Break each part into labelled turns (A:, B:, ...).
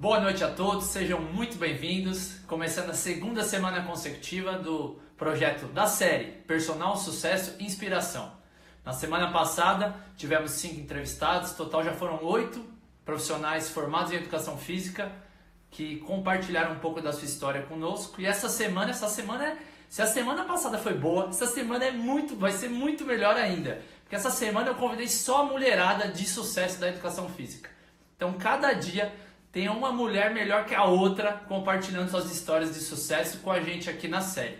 A: Boa noite a todos, sejam muito bem-vindos. Começando a segunda semana consecutiva do projeto da série Personal Sucesso e Inspiração. Na semana passada tivemos cinco entrevistados, total já foram oito profissionais formados em educação física que compartilharam um pouco da sua história conosco. E essa semana, essa semana, é, se a semana passada foi boa, essa semana é muito, vai ser muito melhor ainda, porque essa semana eu convidei só a mulherada de sucesso da educação física. Então cada dia tem uma mulher melhor que a outra compartilhando suas histórias de sucesso com a gente aqui na série.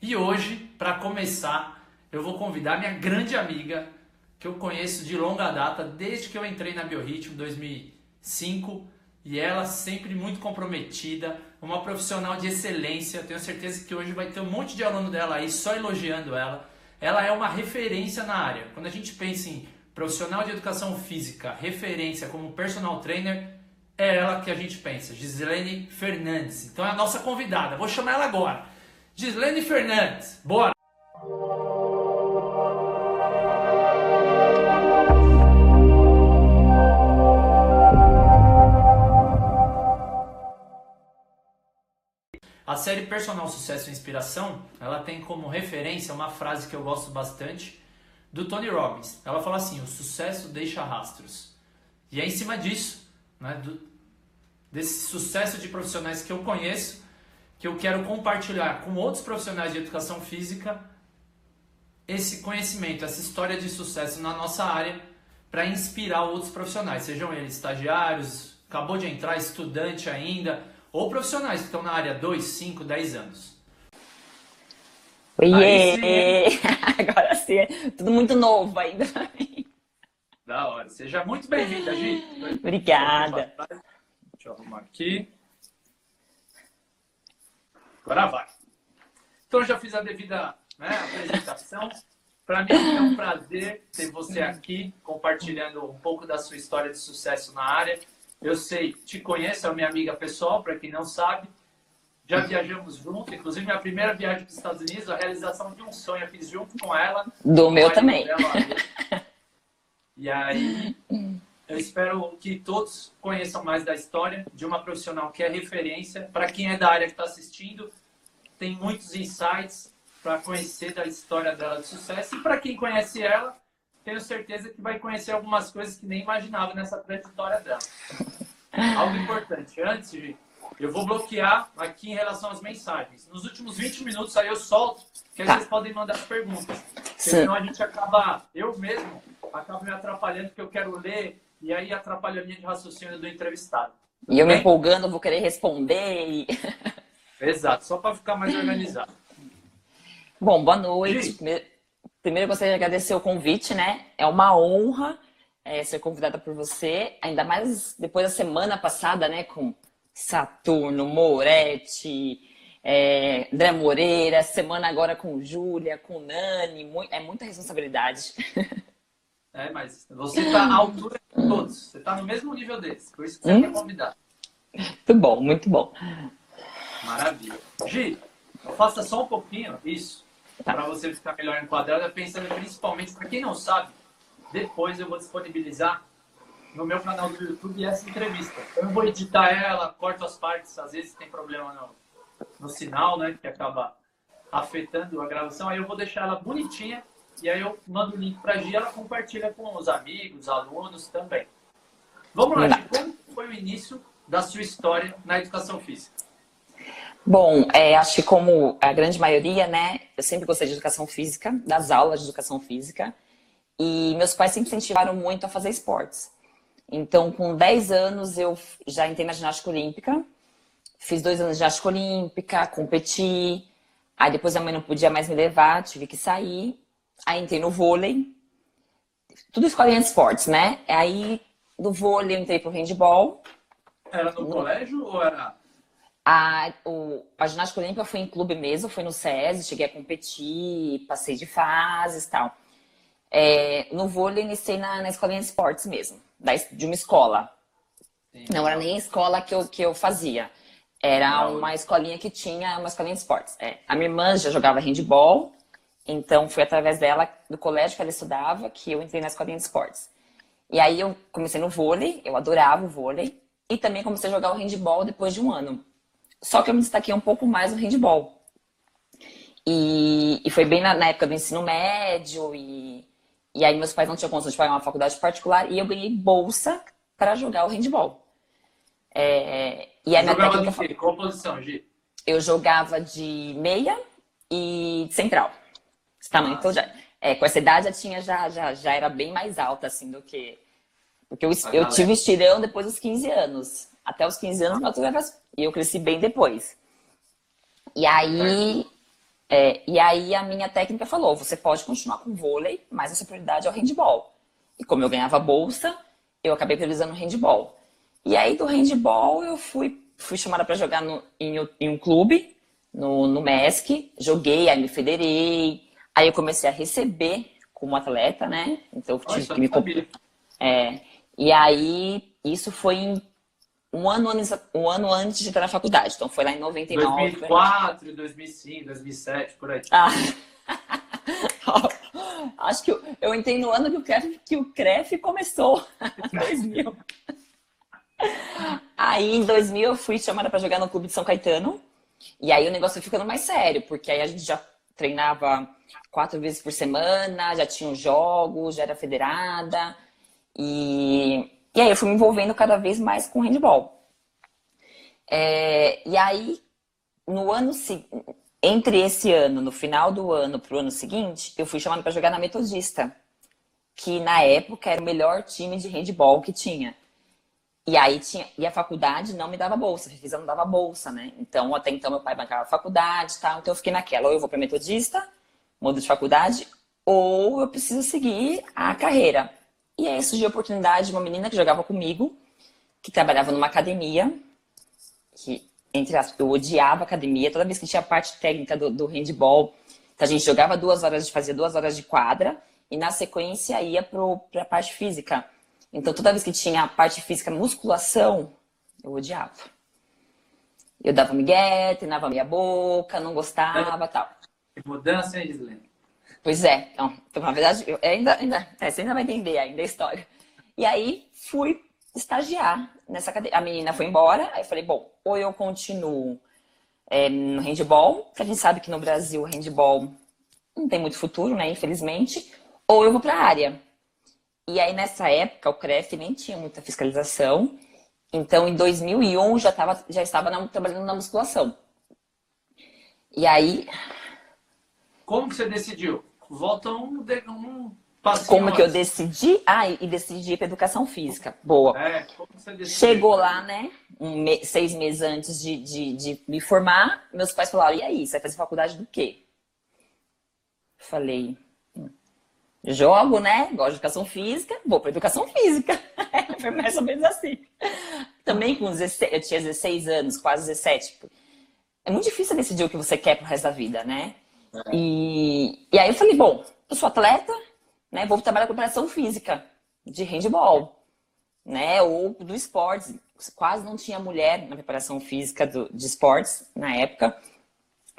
A: E hoje, para começar, eu vou convidar minha grande amiga, que eu conheço de longa data, desde que eu entrei na Biorritmo, 2005, e ela sempre muito comprometida, uma profissional de excelência. Tenho certeza que hoje vai ter um monte de aluno dela aí só elogiando ela. Ela é uma referência na área. Quando a gente pensa em profissional de educação física, referência como personal trainer, é ela que a gente pensa, Gislene Fernandes. Então é a nossa convidada. Vou chamar ela agora. Gislene Fernandes, bora! A série Personal Sucesso e Inspiração, ela tem como referência uma frase que eu gosto bastante do Tony Robbins. Ela fala assim: "O sucesso deixa rastros". E é em cima disso, né, do, desse sucesso de profissionais que eu conheço, que eu quero compartilhar com outros profissionais de educação física esse conhecimento, essa história de sucesso na nossa área para inspirar outros profissionais, sejam eles estagiários, acabou de entrar, estudante ainda, ou profissionais que estão na área 2, 5, 10 anos.
B: Oiê! Sim. Agora sim, é tudo muito novo ainda.
A: Da hora. Seja muito bem-vinda, Gi.
B: Obrigada.
A: Deixa eu arrumar aqui. Agora vai. Então, já fiz a devida né, apresentação. Para mim é um prazer ter você aqui compartilhando um pouco da sua história de sucesso na área. Eu sei, te conheço, é minha amiga pessoal, para quem não sabe. Já viajamos junto, inclusive minha primeira viagem para os Estados Unidos, a realização de um sonho eu fiz junto com ela.
B: Do meu também.
A: Dela. E aí, eu espero que todos conheçam mais da história de uma profissional que é referência. Para quem é da área que está assistindo, tem muitos insights para conhecer da história dela de sucesso. E para quem conhece ela, tenho certeza que vai conhecer algumas coisas que nem imaginava nessa trajetória dela. Algo importante. Antes, eu vou bloquear aqui em relação às mensagens. Nos últimos 20 minutos aí eu solto, que aí tá. vocês podem mandar as perguntas. Senão a gente acaba, eu mesmo, acabo me atrapalhando, porque eu quero ler e aí atrapalha a linha de raciocínio do entrevistado.
B: E eu me empolgando, vou querer responder. E...
A: Exato, só para ficar mais organizado.
B: Bom, boa noite. Primeiro, primeiro, eu gostaria de agradecer o convite, né? É uma honra é, ser convidada por você, ainda mais depois da semana passada, né? Com Saturno, Moretti, é, André Moreira, semana agora com Júlia, com Nani, é muita responsabilidade.
A: É, mas você está à altura de todos. Você está no mesmo nível deles. Por isso que você hum? é convidado.
B: Muito bom, muito bom.
A: Maravilha. Gi, faça só um pouquinho isso, tá. para você ficar melhor enquadrado, pensando principalmente, para quem não sabe, depois eu vou disponibilizar no meu canal do YouTube essa entrevista. Eu vou editar ela, corto as partes, às vezes tem problema no, no sinal, né, que acaba afetando a gravação, aí eu vou deixar ela bonitinha e aí eu mando o link para a Gia, ela compartilha com os amigos, alunos também. Vamos lá, Gi, como foi o início da sua história na educação física?
B: Bom, é, acho que como a grande maioria, né, eu sempre gostei de educação física, das aulas de educação física, e meus pais sempre incentivaram muito a fazer esportes. Então, com 10 anos, eu já entrei na ginástica olímpica, fiz dois anos de ginástica olímpica, competi, aí depois a mãe não podia mais me levar, tive que sair, Aí entrei no vôlei. Tudo escolinha de esportes, né? Aí do vôlei eu entrei pro handball.
A: Era no, no... colégio ou era?
B: A, o, a ginástica olímpica foi em clube mesmo, foi no SESI, cheguei a competir, passei de fases e tal. É, no vôlei iniciei na, na escolinha de esportes mesmo, da, de uma escola. Sim. Não era nem a escola que eu, que eu fazia. Era uma escolinha que tinha uma escolinha de esportes. É. A minha irmã já jogava handball, então, foi através dela, do colégio que ela estudava, que eu entrei na escolinha de esportes. E aí eu comecei no vôlei, eu adorava o vôlei. e também comecei a jogar o handball depois de um ano. Só que eu me destaquei um pouco mais no handball. E, e foi bem na, na, época do ensino médio, e, e aí meus pais não tinham condição de pagar uma faculdade particular, e eu ganhei bolsa para jogar o handball.
A: É, e aí minha técnica... De Qual posição, Gi?
B: Eu jogava de meia e de central. Esse tamanho. Então, já, é, com essa idade já tinha, já, já, já era bem mais alta, assim, do que. Porque eu, eu tive estirão depois dos 15 anos. Até os 15 anos, ah. eu e eu cresci bem depois. E aí, é, e aí a minha técnica falou: você pode continuar com vôlei, mas a sua prioridade é o handball. E como eu ganhava bolsa, eu acabei priorizando o handball. E aí do handball eu fui, fui chamada para jogar no, em, em, um clube, no, no MESC, joguei, aí me federei, aí eu comecei a receber como atleta, né? Então eu tive Nossa, que me. É, e aí isso foi em um ano, um ano antes de entrar na faculdade. Então foi lá em 99.
A: 2004, 2005, 2007, por aí. Ah.
B: Acho que eu, eu entrei no ano que o CREF, que o CREF começou, 2000. Aí em 2000 eu fui chamada para jogar no clube de São Caetano. E aí o negócio foi ficando mais sério, porque aí a gente já treinava quatro vezes por semana, já tinha jogos, já era federada. E, e aí eu fui me envolvendo cada vez mais com handball. É, e aí, no ano entre esse ano, no final do ano para o ano seguinte, eu fui chamada para jogar na Metodista, que na época era o melhor time de handball que tinha. E aí tinha. E a faculdade não me dava bolsa, a Refisa não dava bolsa, né? Então, até então, meu pai bancava a faculdade tal. Então eu fiquei naquela, ou eu vou para metodista, mudo de faculdade, ou eu preciso seguir a carreira. E aí surgiu a oportunidade de uma menina que jogava comigo, que trabalhava numa academia, que, entre as, eu odiava academia, toda vez que tinha a parte técnica do, do handball, então a gente jogava duas horas, de fazia duas horas de quadra, e na sequência ia para a parte física. Então, toda vez que tinha a parte física, musculação, eu odiava. Eu dava migué, treinava meia boca, não gostava tal.
A: Que mudança, hein, Gislene?
B: Pois é. Então, na verdade, eu ainda, ainda, é, você ainda vai entender ainda a história. E aí, fui estagiar nessa cadeia. A menina foi embora, aí eu falei, bom, ou eu continuo é, no handball, que a gente sabe que no Brasil o handball não tem muito futuro, né, infelizmente, ou eu vou para a área. E aí, nessa época, o CREF nem tinha muita fiscalização. Então, em 2001, já, tava, já estava na, trabalhando na musculação. E aí...
A: Como que você decidiu? Volta um, um
B: Como antes. que eu decidi? Ah, e decidi para educação física. Boa. É, Chegou lá, né? Um me... seis meses antes de, de, de, me formar, meus pais falaram: e aí, você vai fazer faculdade do quê? Falei, Jogo, né? Gosto de educação física, vou para educação física. Foi mais ou menos assim. Também com 16, eu tinha 16 anos, quase 17. É muito difícil decidir o que você quer pro resto da vida, né? E, e aí eu falei, bom, eu sou atleta, né? Vou trabalhar com preparação física de handball, né? Ou do esportes. Quase não tinha mulher na preparação física do, de esportes na época.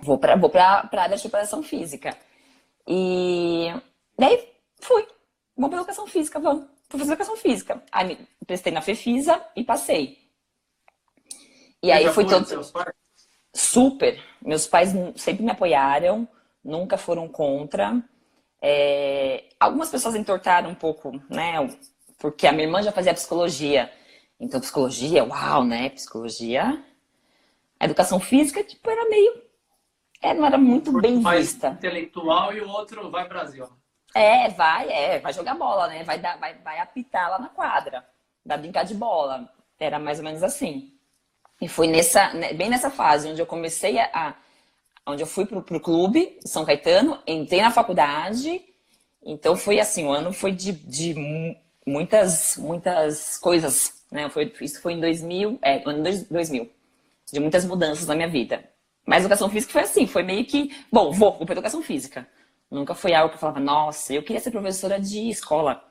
B: Vou para vou a área de preparação física. E daí Fui. Vamos para educação física, vamos. Fui fazer educação física. Aí me prestei na FEFISA e passei. E aí foi todo. Super. Meus pais sempre me apoiaram, nunca foram contra. É... Algumas pessoas entortaram um pouco, né? Porque a minha irmã já fazia psicologia. Então, psicologia, uau, né? Psicologia. A educação física, tipo, era meio. É, não era muito bem vista.
A: intelectual e o outro vai Brasil.
B: É, vai, é, vai jogar bola, né? Vai, dar, vai, vai apitar lá na quadra, vai brincar de bola. Era mais ou menos assim. E foi nessa, né, bem nessa fase onde eu comecei a. onde eu fui pro, pro clube, São Caetano, entrei na faculdade. Então foi assim, o ano foi de, de muitas, muitas coisas, né? Foi, isso foi em 2000, é, ano 2000. De muitas mudanças na minha vida. Mas educação física foi assim, foi meio que, bom, vou, vou para educação física. Nunca foi algo que eu falava, nossa, eu queria ser professora de escola,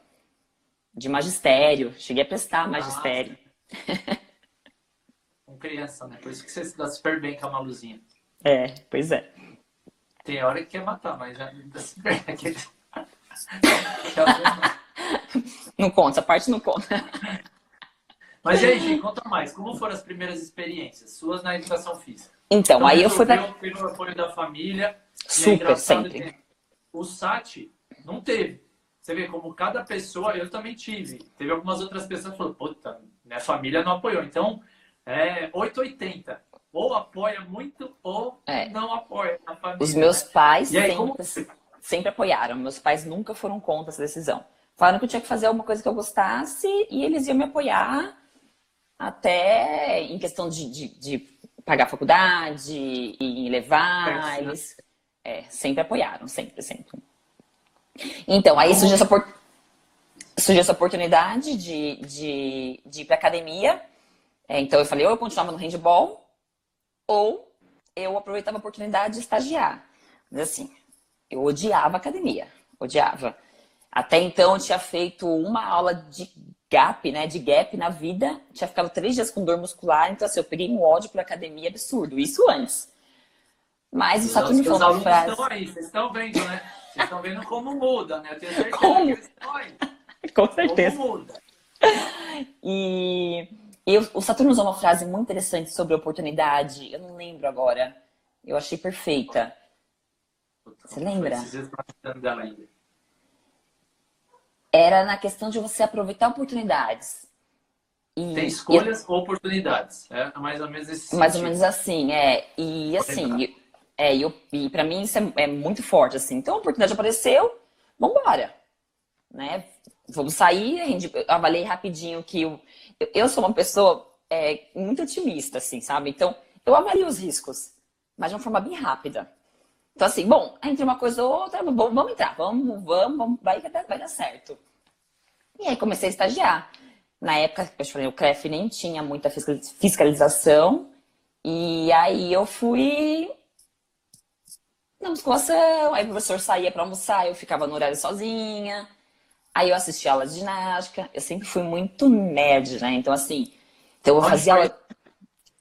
B: de magistério. Cheguei a prestar magistério.
A: Com criança, né? Por isso que você se dá super bem com a Maluzinha.
B: É, pois é.
A: Tem hora que quer matar, mas super bem.
B: não conta, essa parte não conta.
A: Mas e aí, gente, conta mais. Como foram as primeiras experiências suas na educação física?
B: Então, então aí eu fui para...
A: Teve o apoio da família.
B: Super, é sempre.
A: O SAT não teve. Você vê como cada pessoa, eu também tive. Teve algumas outras pessoas que falaram, puta, minha família não apoiou. Então, é 880. Ou apoia muito ou é. não apoia a família.
B: Os meus pais sempre, como... sempre apoiaram. Meus pais nunca foram contra essa decisão. Falaram que eu tinha que fazer alguma coisa que eu gostasse e eles iam me apoiar até em questão de, de, de pagar a faculdade e levar. É, eles é, sempre apoiaram, sempre, sempre. Então, aí surgiu essa, surgiu essa oportunidade de, de, de ir para academia. É, então, eu falei, ou eu continuava no handball, ou eu aproveitava a oportunidade de estagiar. Mas assim, eu odiava academia, odiava. Até então eu tinha feito uma aula de gap, né, de gap na vida, tinha ficado três dias com dor muscular, então assim, eu peguei um ódio por academia absurdo, isso antes. Mas o Saturno me falou uma frase...
A: estão aí, vocês estão vendo, né? Vocês estão vendo como muda, né? Eu tenho certeza como? que eles estão aí.
B: Com certeza. Como muda. E, e o Saturno usou uma frase muito interessante sobre oportunidade, eu não lembro agora, eu achei perfeita. Você lembra? Era na questão de você aproveitar oportunidades.
A: E, Tem escolhas ou oportunidades. É mais ou menos esse
B: Mais ou menos assim, é. E assim, é, eu, e para mim isso é, é, muito forte, assim. Então a oportunidade apareceu, vambora. Né? Vamos sair, eu avaliei rapidinho que eu, eu sou uma pessoa é, muito otimista, assim, sabe? Então, eu avalio os riscos, mas de uma forma bem rápida. Então, assim, bom, entre uma coisa ou outra, vamos entrar, vamos, vamos, vamos vai, vai dar certo. E aí comecei a estagiar. Na época, eu falei, o CREF nem tinha muita fiscalização. E aí eu fui na musculação, aí o professor saía para almoçar, eu ficava no horário sozinha. Aí eu assistia aula de ginástica. Eu sempre fui muito nerd, né? Então, assim, então eu fazia aula.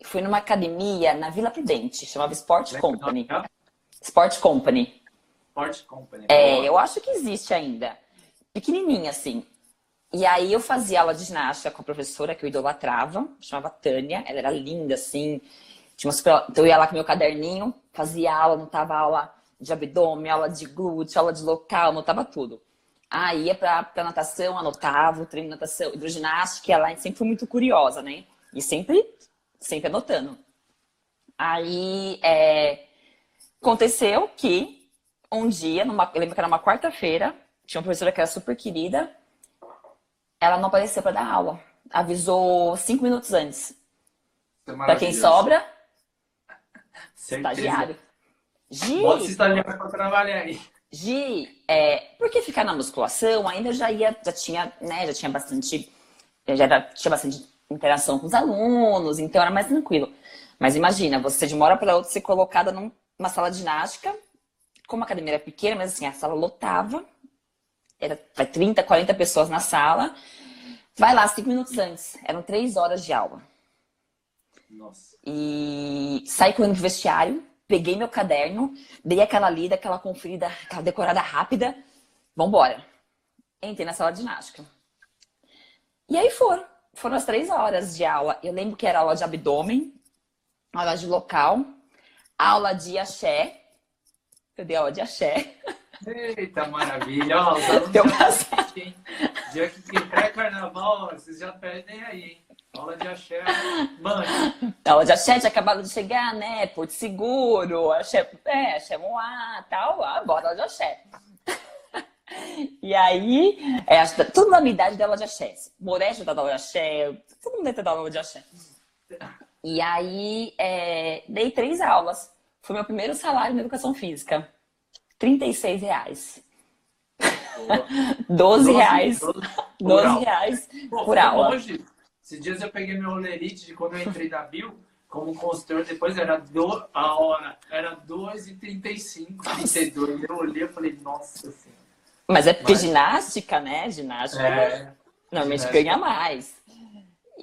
B: Fui numa academia na Vila Prudente, chamava Sport Company. Sport Company.
A: Sport Company.
B: É, eu acho que existe ainda. Pequenininha, assim. E aí eu fazia aula de ginástica com a professora que eu idolatrava, chamava Tânia. Ela era linda, assim. Tinha super... Então eu ia lá com meu caderninho, fazia aula, anotava aula de abdômen, aula de glúteo, aula de local, anotava tudo. Aí ia pra, pra natação, anotava o treino de natação, hidroginástica, ela sempre foi muito curiosa, né? E sempre, sempre anotando. Aí, é, Aconteceu que um dia, numa, eu lembro que era uma quarta-feira, tinha uma professora que era super querida, ela não apareceu para dar aula. Avisou cinco minutos antes. É para quem sobra, estagiário.
A: Gi, Bota esse estagiário para trabalhar aí.
B: Gi, é, porque ficar na musculação ainda já ia, já tinha, né, já tinha bastante, já era, tinha bastante interação com os alunos, então era mais tranquilo. Mas imagina, você de uma hora para outra ser colocada num uma sala de ginástica. Como a academia era pequena, mas assim, a sala lotava. Era 30, 40 pessoas na sala. Vai lá, cinco minutos antes. Eram três horas de aula.
A: Nossa.
B: E saí correndo pro vestiário, peguei meu caderno, dei aquela lida, aquela conferida, aquela decorada rápida. Vambora. Entrei na sala de ginástica. E aí foram. Foram as três horas de aula. Eu lembro que era aula de abdômen, aula de local, aula de axé. Eu dei aula de axé.
A: Eita, maravilha! Ó, os alunos
B: Deu
A: já hein? Dia que pré-carnaval, vocês já perdem aí, hein? Aula de axé, mano.
B: Aula de axé, tinha acabado de chegar, né? Porto Seguro, axé, é, axé Moá, tal. Ah, bora aula de axé. E aí, é, tudo na minha idade dela de axé. Morejo da aula de axé, todo mundo deve ter aula de axé. E aí, é, dei três aulas. Foi meu primeiro salário na educação física. 36 reais. 12 reais. 12 reais Pô, por aula.
A: Hoje, esses dias eu peguei meu olerite de quando eu entrei da Bio, como consultor, depois era do, a hora, era 2,35, 32. Eu olhei e falei, nossa senhora.
B: Mas é porque Mas... ginástica, né? Ginástica. É, normalmente ginástica. ganha mais.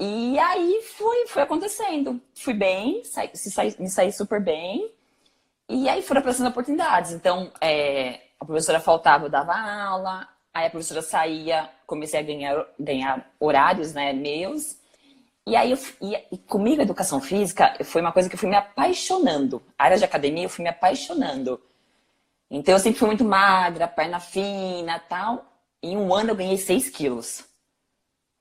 B: E aí foi, foi acontecendo. Fui bem, saí, saí, me saí super bem. E aí foram aparecendo oportunidades. Então, é, a professora faltava, eu dava aula. Aí a professora saía, comecei a ganhar, ganhar horários né, meus. E aí, eu, e, e comigo, educação física foi uma coisa que eu fui me apaixonando. A área de academia, eu fui me apaixonando. Então, eu sempre fui muito magra, perna fina tal. Em um ano, eu ganhei 6 quilos.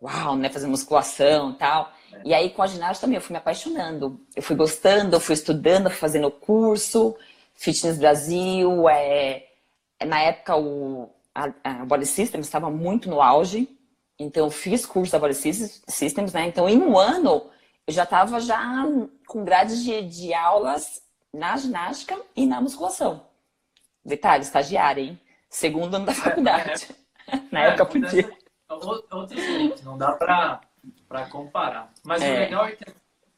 B: Uau, né? Fazendo musculação tal. E aí, com a ginástica também, eu fui me apaixonando. Eu fui gostando, eu fui estudando, fui fazendo curso. Fitness Brasil, é... na época o a, a Body Systems estava muito no auge. Então, eu fiz curso da Body Systems, né? Então, em um ano, eu já estava já com grades de, de aulas na ginástica e na musculação. Detalhe, estagiária, hein? Segundo ano da é, faculdade. É, é, na época, eu podia.
A: Outros tempos, não dá para comparar. Mas é. o legal é que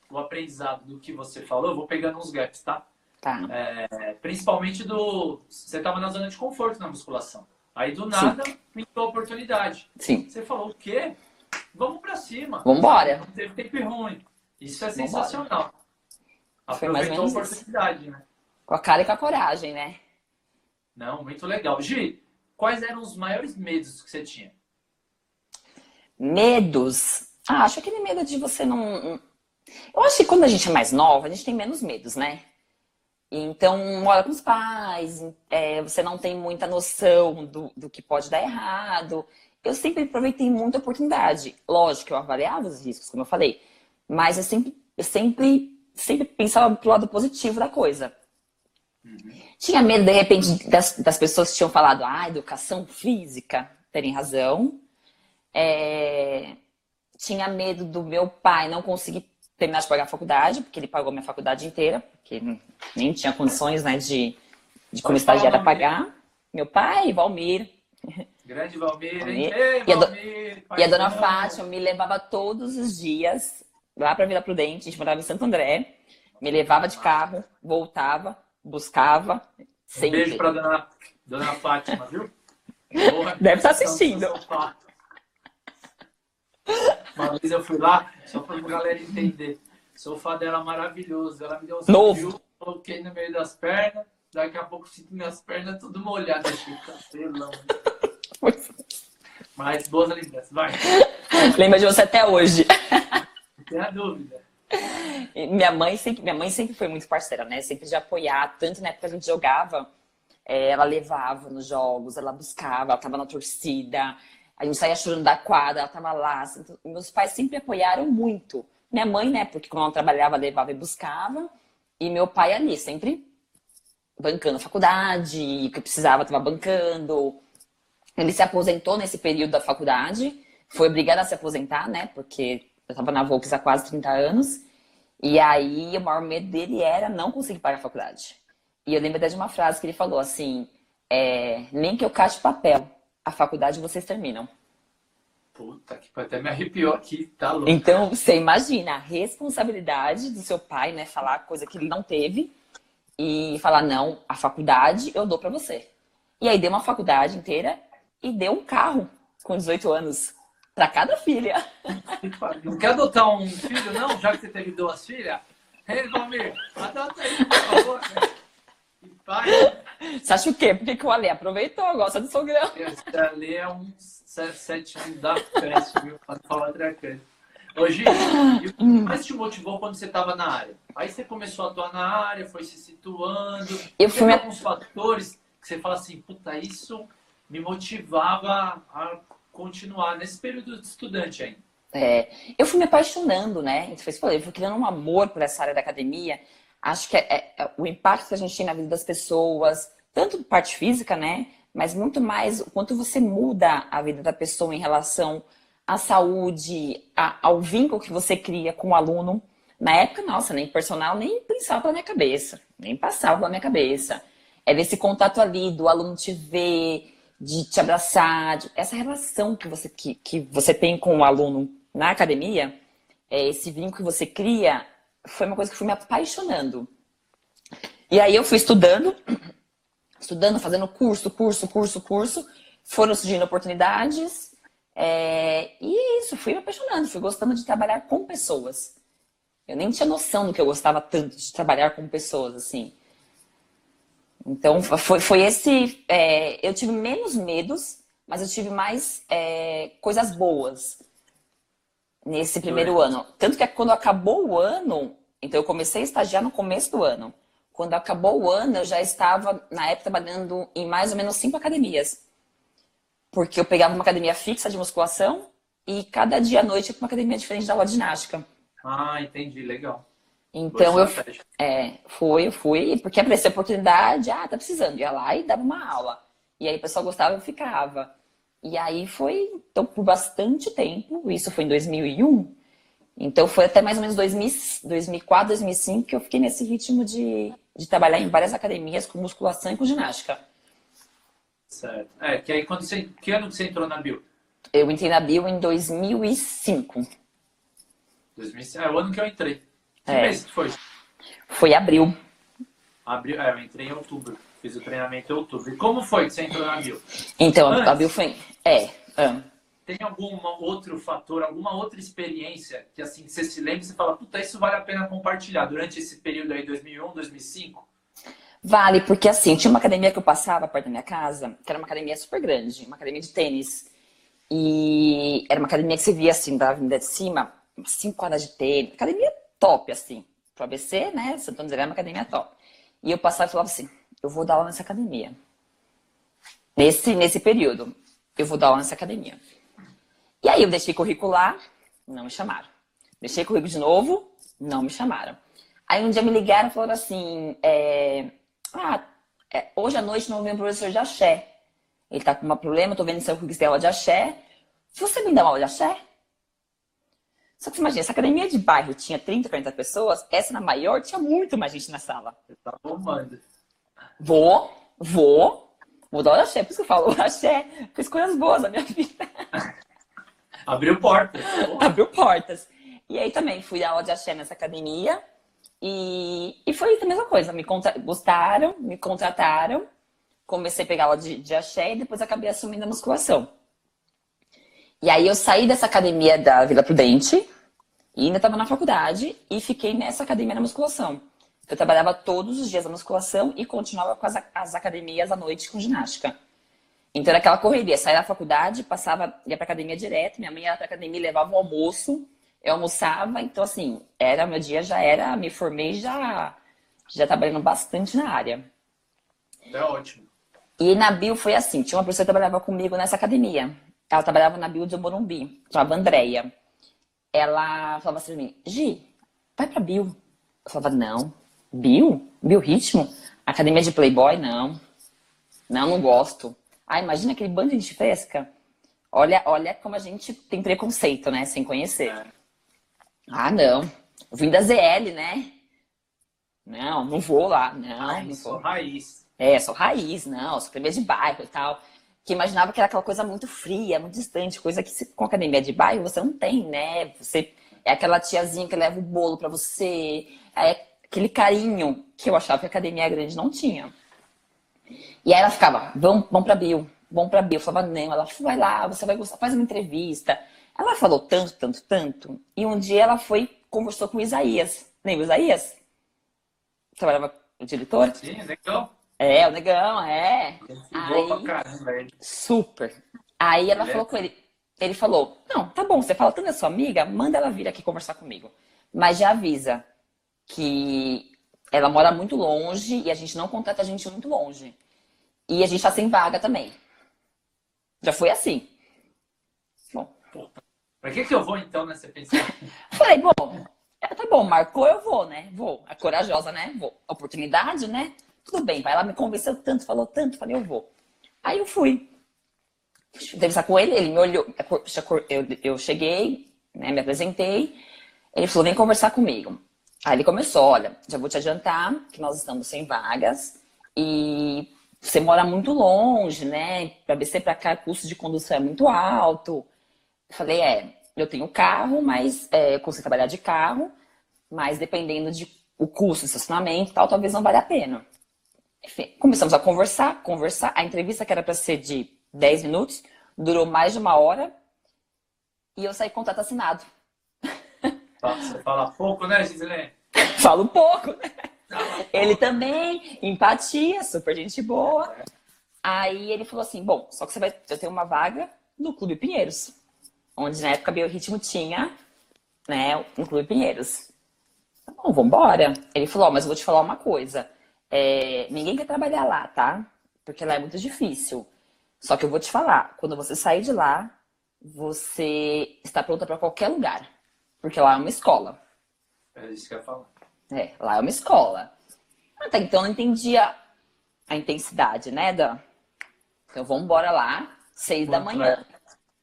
A: o aprendizado do que você falou, eu vou pegando uns gaps, tá?
B: Tá.
A: É, principalmente do. Você estava na zona de conforto na musculação. Aí do nada pintou a oportunidade.
B: Sim.
A: Você falou o quê? Vamos para cima.
B: Vamos embora.
A: Não teve tempo ruim. Isso é sensacional. Aproveitou a oportunidade, isso. né?
B: Com a cara e com a coragem, né?
A: Não, muito legal. Gi, quais eram os maiores medos que você tinha?
B: Medos? Ah, acho aquele medo de você não. Eu acho que quando a gente é mais nova, a gente tem menos medos, né? Então, mora com os pais, é, você não tem muita noção do, do que pode dar errado. Eu sempre aproveitei muita oportunidade. Lógico, eu avaliava os riscos, como eu falei, mas eu sempre, eu sempre, sempre pensava pro lado positivo da coisa. Uhum. Tinha medo, de repente, das, das pessoas que tinham falado, ah, educação física, terem razão. É... Tinha medo do meu pai não conseguir terminar de pagar a faculdade, porque ele pagou minha faculdade inteira, porque nem tinha condições né, de, de como estagiária pagar. Meu pai, Valmir.
A: Grande Valmir, hein? Ei, e, a, Valmir,
B: e a dona Fátima me levava todos os dias lá para Vila Prudente, a gente morava em Santo André, me levava de carro, voltava, buscava.
A: Sempre. Um beijo para dona, dona Fátima, viu?
B: Porra, Deve estar assistindo.
A: Uma vez eu fui lá, só para a galera entender. O sofá dela maravilhoso. Ela me deu um
B: Novo.
A: coloquei no meio das pernas. Daqui a pouco sinto minhas pernas tudo molhadas. Cabelão. Mas boas lembranças. Vai.
B: Lembra de você até hoje.
A: Não tenha dúvida.
B: Minha mãe, sempre, minha mãe sempre foi muito parceira, né? Sempre de apoiar. Tanto na época que a gente jogava, é, ela levava nos jogos, ela buscava, ela estava na torcida. A gente saía chorando da quadra, ela tava lá. Assim, meus pais sempre apoiaram muito. Minha mãe, né? Porque quando ela trabalhava, levava e buscava. E meu pai ali, sempre bancando a faculdade, o que precisava, tava bancando. Ele se aposentou nesse período da faculdade. Foi obrigado a se aposentar, né? Porque eu tava na Volks há quase 30 anos. E aí, o maior medo dele era não conseguir pagar a faculdade. E eu lembro até de uma frase que ele falou assim: é, nem que eu cate papel a faculdade vocês terminam.
A: Puta, que até me arrepiou aqui, tá louco.
B: Então, você imagina a responsabilidade do seu pai, né? Falar coisa que ele não teve e falar, não, a faculdade eu dou para você. E aí deu uma faculdade inteira e deu um carro com 18 anos para cada filha.
A: Não quer adotar um filho, não? Já que você teve duas filhas? Ei, Valmir, adota aí, por favor.
B: Pai. Você acha o quê? Por que, que o Ale aproveitou? Gosta do sogrão.
A: Esse Ale é um 7 da peste, viu? Pode falar outra coisa. Hoje, o que mais te motivou quando você estava na área? Aí você começou a atuar na área, foi se situando.
B: Eu fui...
A: Tem alguns fatores que você fala assim, puta, isso me motivava a continuar nesse período de estudante ainda.
B: É, eu fui me apaixonando, né? Então, eu fui criando um amor por essa área da academia. Acho que é, é, é, o impacto que a gente tem na vida das pessoas, tanto parte física, né? Mas muito mais o quanto você muda a vida da pessoa em relação à saúde, a, ao vínculo que você cria com o aluno. Na época, nossa, nem personal, nem pensava pela minha cabeça, nem passava pela minha cabeça. Era esse contato ali do aluno te ver, de te abraçar, de, essa relação que você, que, que você tem com o aluno na academia, é, esse vínculo que você cria, foi uma coisa que fui me apaixonando. E aí eu fui estudando, estudando, fazendo curso, curso, curso, curso. Foram surgindo oportunidades. É... E isso, fui me apaixonando, fui gostando de trabalhar com pessoas. Eu nem tinha noção do que eu gostava tanto de trabalhar com pessoas, assim. Então, foi, foi esse. É... eu tive menos medos, mas eu tive mais é... coisas boas nesse primeiro ano. Tanto que quando acabou o ano, então eu comecei a estagiar no começo do ano. Quando acabou o ano, eu já estava, na época, trabalhando em mais ou menos cinco academias. Porque eu pegava uma academia fixa de musculação e cada dia à noite ia para uma academia diferente da aula de ginástica.
A: Ah, entendi, legal.
B: Então eu é, fui, eu fui, porque apareceu a oportunidade, ah, tá precisando, ia lá e dava uma aula. E aí o pessoal gostava, eu ficava. E aí foi, então, por bastante tempo, isso foi em 2001, então foi até mais ou menos 2000, 2004, 2005 que eu fiquei nesse ritmo de, de trabalhar em várias academias com musculação e com ginástica.
A: Certo. É, que aí quando você, que ano que você entrou na Bio?
B: Eu entrei na Bio em 2005.
A: 2005, é o ano que eu entrei. Que é. mês que foi?
B: Foi abril.
A: Abril, é, eu entrei em outubro. Fiz o treinamento em outubro. E como foi que você entrou na Bio?
B: Então, Antes, a Bio foi. É. é.
A: Tem algum outro fator, alguma outra experiência que assim você se lembra e você fala, puta, isso vale a pena compartilhar durante esse período aí, 2001, 2005?
B: Vale, porque assim, tinha uma academia que eu passava perto da minha casa, que era uma academia super grande, uma academia de tênis. E era uma academia que você via assim, da avenida de cima, umas cinco quadras de tênis, academia top, assim. Pro ABC, né? Santo André é uma academia top. E eu passava e falava assim, eu vou dar aula nessa academia. Nesse, nesse período, eu vou dar aula nessa academia. E aí eu deixei curricular, não me chamaram. Deixei currículo de novo, não me chamaram. Aí um dia me ligaram e falaram assim, é, ah, é, hoje à noite não vem um professor de axé. Ele tá com um problema, tô vendo seu currículo tem aula de axé. Você me dá uma aula de axé? Só que você imagina, essa academia de bairro tinha 30, 40 pessoas, essa na maior tinha muito mais gente na sala.
A: Você tá bombando.
B: Vou, vou, vou dar o axé, por isso que eu falo, o axé, fiz coisas boas na minha vida.
A: Abriu portas.
B: Abriu portas. E aí também fui dar aula de axé nessa academia. E, e foi a mesma coisa. Me contra... gostaram, me contrataram. Comecei a pegar aula de, de axé e depois acabei assumindo a musculação. E aí eu saí dessa academia da Vila Prudente e ainda estava na faculdade e fiquei nessa academia da musculação. Eu trabalhava todos os dias na musculação e continuava com as, as academias à noite com ginástica. Então era aquela correria, saía da faculdade, passava, ia pra academia direto, minha mãe ia pra academia, levava o almoço, eu almoçava, então assim, era meu dia já era, me formei já já trabalhando bastante na área.
A: É ótimo.
B: E na Bio foi assim, tinha uma pessoa que trabalhava comigo nessa academia. Ela trabalhava na Bio de Morumbi, chamava Andréia. Ela falava assim pra mim, Gi, vai pra Bio. Eu falava, não. Bio? Bio Ritmo? Academia de Playboy? Não. Não, não gosto. Ah, imagina aquele bando de gente fresca. Olha, olha como a gente tem preconceito, né? Sem conhecer. É. Ah, não. Eu vim da ZL, né? Não, não vou lá. Não,
A: Ai,
B: não
A: sou raiz.
B: É, sou raiz, não, sou primeira de bairro e tal. Que imaginava que era aquela coisa muito fria, muito distante, coisa que com academia de bairro você não tem, né? Você é aquela tiazinha que leva o bolo para você, é aquele carinho que eu achava que a academia grande não tinha. E aí ela ficava, vamos, vamos pra Bill, vamos pra Bill. Eu falava, não, ela vai lá, você vai gostar, faz uma entrevista. Ela falou tanto, tanto, tanto. E um dia ela foi, conversou com o Isaías. Lembra o Isaías? Trabalhava o diretor?
A: Sim, negão.
B: É, o negão, é.
A: Aí, pra caramba, ele.
B: Super. Aí ela ele falou é... com ele, ele falou, não, tá bom, você fala tanto da sua amiga, manda ela vir aqui conversar comigo. Mas já avisa que ela mora muito longe e a gente não contrata a gente muito longe. E a gente tá sem vaga também. Já foi assim.
A: Bom. Pra que, que eu vou então nessa pensão?
B: Falei, bom, é, tá bom, marcou, eu vou, né? Vou. A corajosa, né? Vou. Oportunidade, né? Tudo bem, vai. Ela me convenceu tanto, falou tanto, falei, eu vou. Aí eu fui. Entrevistar com ele, ele me olhou. Eu, eu cheguei, né, me apresentei. Ele falou, vem conversar comigo. Aí ele começou, olha, já vou te adiantar que nós estamos sem vagas e você mora muito longe, né? Para BC para cá, custo de condução é muito alto. Eu falei, é, eu tenho carro, mas é, eu consigo trabalhar de carro, mas dependendo de o custo estacionamento tal, talvez não valha a pena. Enfim, começamos a conversar, conversar. A entrevista que era para ser de 10 minutos, durou mais de uma hora e eu saí com contrato assinado.
A: Você fala pouco, né, Gislene?
B: Falo pouco, né? Ele também, empatia, super gente boa. Aí ele falou assim: bom, só que você vai ter uma vaga no Clube Pinheiros, onde na época Biorritmo tinha né, no Clube Pinheiros. Tá bom, vambora. Ele falou, oh, mas eu vou te falar uma coisa. É, ninguém quer trabalhar lá, tá? Porque lá é muito difícil. Só que eu vou te falar, quando você sair de lá, você está pronta para qualquer lugar. Porque lá é uma escola.
A: É isso que eu ia falar.
B: É, lá é uma escola. Até então eu não entendia a intensidade, né, Dan? Então vamos embora lá, seis quanto da manhã.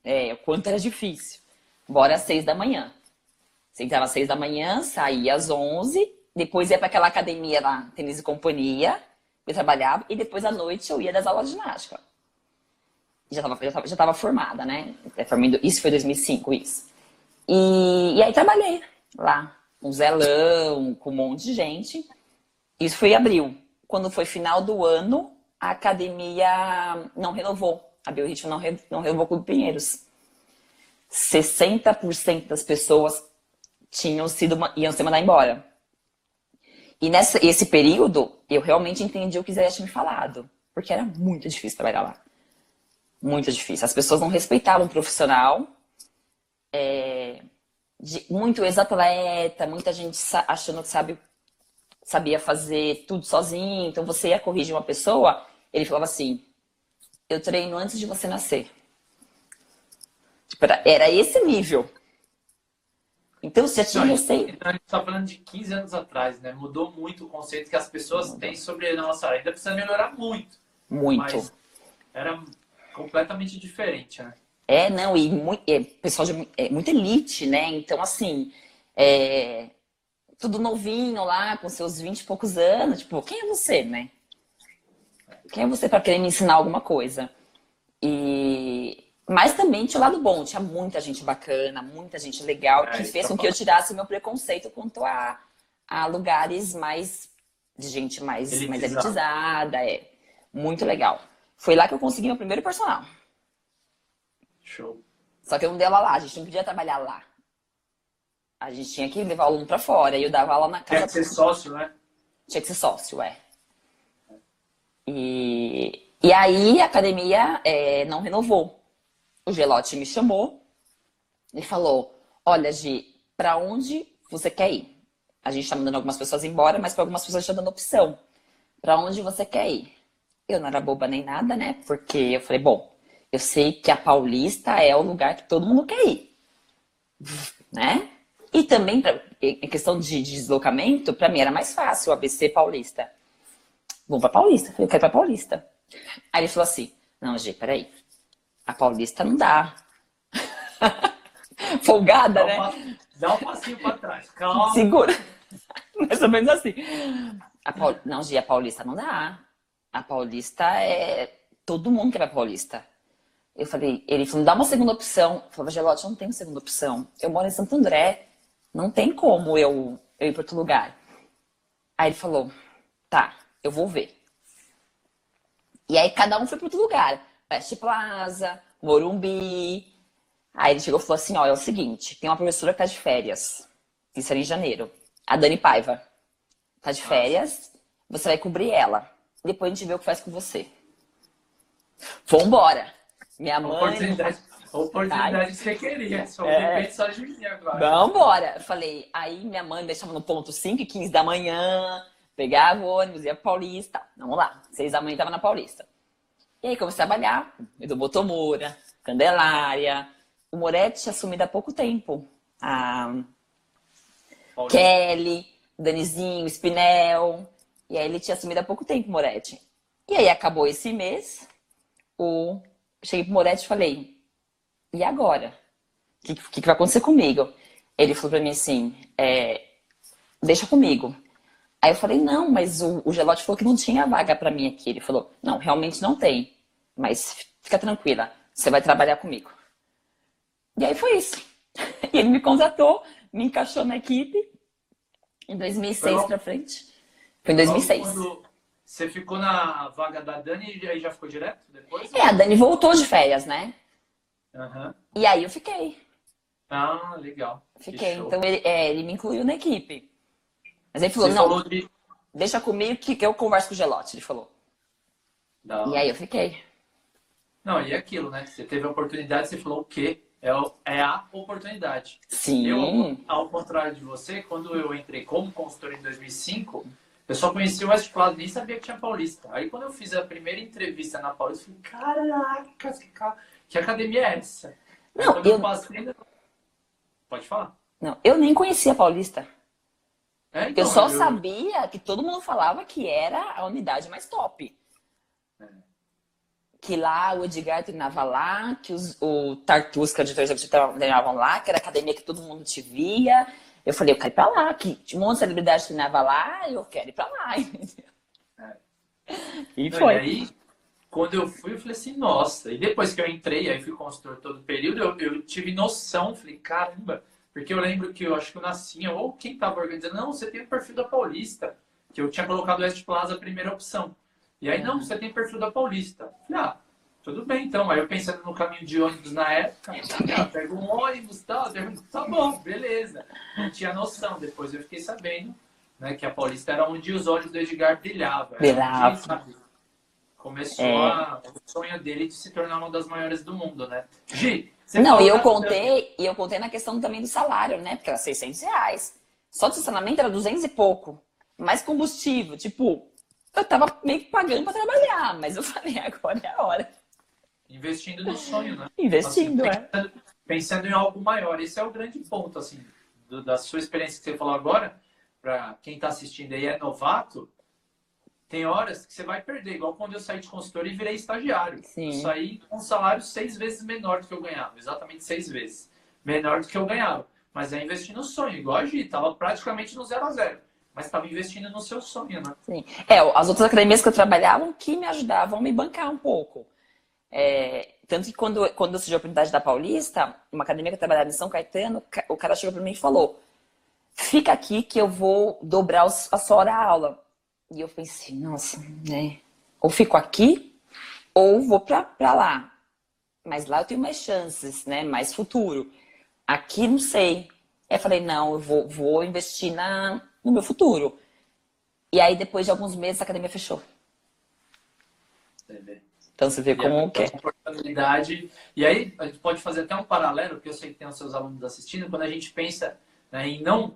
B: É? é, o quanto era difícil. Bora às seis da manhã. Sentava às seis da manhã, saía às onze, depois ia para aquela academia lá, tênis e companhia, eu trabalhava, e depois à noite eu ia das aulas de ginástica. Já estava já tava, já tava formada, né? Isso foi 2005, isso. E, e aí trabalhei lá, um zelão, com um monte de gente. Isso foi em abril. Quando foi final do ano, a academia não renovou. A Biorritmo não, re, não renovou o Pinheiros. 60% das pessoas tinham sido, iam ser mandar embora. E nesse esse período, eu realmente entendi o que Zé tinha me falado. Porque era muito difícil trabalhar lá. Muito difícil. As pessoas não respeitavam o profissional. É, de, muito ex-atleta, muita gente achando que sabe, sabia fazer tudo sozinho. Então você ia corrigir uma pessoa, ele falava assim: Eu treino antes de você nascer. Tipo, era, esse nível. Então você tinha receio.
A: Então a gente está falando de 15 anos atrás, né? Mudou muito o conceito que as pessoas têm sobre a nossa área. Ainda precisa melhorar muito.
B: Muito.
A: Era completamente diferente, né?
B: É, não, e muito, é, pessoal de é, muita elite, né? Então, assim, é, tudo novinho lá, com seus 20 e poucos anos. Tipo, quem é você, né? Quem é você para querer me ensinar alguma coisa? E mas também tinha o lado bom, tinha muita gente bacana, muita gente legal, é, que fez com que eu tirasse meu preconceito quanto a, a lugares mais de gente mais elitizada. mais elitizada, é muito legal. Foi lá que eu consegui meu primeiro personal.
A: Show.
B: Só que eu não dei aula lá, a gente não podia trabalhar lá. A gente tinha que levar o aluno pra fora. E eu dava aula na casa.
A: Tinha que ser sócio, né?
B: Tinha que ser sócio, é. E, e aí a academia é, não renovou. O Gelote me chamou e falou: Olha, Gi, pra onde você quer ir? A gente tá mandando algumas pessoas embora, mas para algumas pessoas a gente tá dando opção. Pra onde você quer ir? Eu não era boba nem nada, né? Porque eu falei: Bom, eu sei que a Paulista é o lugar que todo mundo quer ir, né? E também, pra, em questão de, de deslocamento, para mim era mais fácil o ABC Paulista. Vou para Paulista. Eu quero para Paulista. Aí ele falou assim: Não, G, peraí. A Paulista não dá. Folgada,
A: dá
B: né?
A: Um, dá um passinho para trás. Calma.
B: Segura. Mais ou menos assim. A Paul... Não, G, a Paulista não dá. A Paulista é. Todo mundo quer pra Paulista. Eu falei, ele falou, dá uma segunda opção. Eu falei, Gelote, não tem segunda opção. Eu moro em Santo André, não tem como eu, eu ir para outro lugar. Aí ele falou, tá, eu vou ver. E aí cada um foi para outro lugar. West Plaza, Morumbi. Aí ele chegou e falou assim, ó, é o seguinte, tem uma professora que tá de férias. Isso era em janeiro. A Dani Paiva. Tá de férias, você vai cobrir ela. Depois a gente vê o que faz com você. Vambora. Minha mãe.
A: Oportunidade, oportunidade que você queria. Só é. só Julinha agora.
B: Vambora. Eu falei, aí minha mãe me deixava no ponto 5 e 15 da manhã, pegava o ônibus, ia Paulista. Vamos lá, 6 da manhã tava na Paulista. E aí comecei a trabalhar, do Botomura, Candelária. O Moretti tinha assumido há pouco tempo. A Paulista. Kelly, Danizinho, Spinel. E aí ele tinha assumido há pouco tempo, Moretti. E aí acabou esse mês, o cheguei pro Moretti e falei, e agora? O que, que, que, vai acontecer comigo? Ele falou pra mim assim, é, deixa comigo. Aí eu falei, não, mas o, o Gelote falou que não tinha vaga para mim aqui. Ele falou, não, realmente não tem. Mas fica tranquila, você vai trabalhar comigo. E aí foi isso. E ele me contratou, me encaixou na equipe em 2006 para frente. Foi em 2006. Quando,
A: você ficou na vaga da Dani e aí já ficou direto depois?
B: É, a Dani voltou de férias, né?
A: Uhum.
B: E aí eu fiquei.
A: Ah, legal.
B: Fiquei. Então ele, é, ele me incluiu na equipe. Mas ele falou, você não, falou de... deixa comigo que, eu converso com o Gelote, ele falou. Não. E aí eu fiquei.
A: Não, e aquilo, né? Você teve a oportunidade, você falou o quê? é, é a oportunidade.
B: Sim.
A: Eu, ao contrário de você, quando eu entrei como consultor em 2005, eu só conhecia o West Plaza, nem sabia que tinha Paulista. Aí quando eu fiz a primeira entrevista na Paulista, eu falei, caraca, que, que academia é essa?
B: Não, eu...
A: eu passei... Pode falar.
B: Não, eu nem conhecia Paulista.
A: É, então,
B: eu só
A: eu...
B: sabia que todo mundo falava que era a unidade mais top. É. Que lá o Edgar treinava lá, que os, o Tartus, que é o editor executivo, treinavam lá, que era a academia que todo mundo te via. Eu falei, eu quero ir pra lá, que um monte de celebridade treinava lá, eu quero ir pra lá.
A: É.
B: E foi.
A: E aí, quando eu fui, eu falei assim, nossa. E depois que eu entrei, aí fui consultor todo o período, eu, eu tive noção, falei, caramba porque eu lembro que eu acho que o Nascinha, ou quem estava organizando, não, você tem o perfil da Paulista, que eu tinha colocado o West Plaza a primeira opção. E aí, não, você tem perfil da Paulista. Falei, ah, tudo bem então. Aí eu pensando no caminho de ônibus na época, ah, pego um ônibus e tal, tá bom, beleza. Não tinha noção. Depois eu fiquei sabendo né, que a Paulista era onde os olhos do Edgar brilhavam.
B: Brilhava.
A: Começou é. a, o sonho dele de se tornar uma das maiores do mundo, né? Gi,
B: você não, e eu contei, e eu contei na questão também do salário, né? Porque era 600 reais. Só de estacionamento era 200 e pouco. Mais combustível. Tipo, eu tava meio que pagando para trabalhar, mas eu falei, agora é a hora.
A: Investindo no sonho, né?
B: Investindo,
A: assim, pensando,
B: é.
A: Pensando em algo maior. Esse é o grande ponto, assim, do, da sua experiência que você falou agora, para quem está assistindo aí é novato, tem horas que você vai perder, igual quando eu saí de consultor e virei estagiário.
B: Sim.
A: Eu saí com um salário seis vezes menor do que eu ganhava, exatamente seis vezes menor do que eu ganhava. Mas é investir no sonho, igual a Gi, tava praticamente no zero a zero. Mas estava investindo no seu sonho, né?
B: Sim. É, as outras academias que eu trabalhava que me ajudavam a me bancar um pouco. É, tanto que quando, quando surgiu a oportunidade da Paulista, uma academia que eu trabalhava em São Caetano, o cara chegou para mim e falou: fica aqui que eu vou dobrar a sua hora aula. E eu pensei, nossa, né? Ou fico aqui, ou vou pra lá. Mas lá eu tenho mais chances, né? Mais futuro. Aqui não sei. Aí eu falei, não, eu vou, vou investir na, no meu futuro. E aí, depois de alguns meses, a academia fechou. Então você vê e como que é.
A: Oportunidade. E aí, a gente pode fazer até um paralelo, porque eu sei que tem os seus alunos assistindo, quando a gente pensa né, em não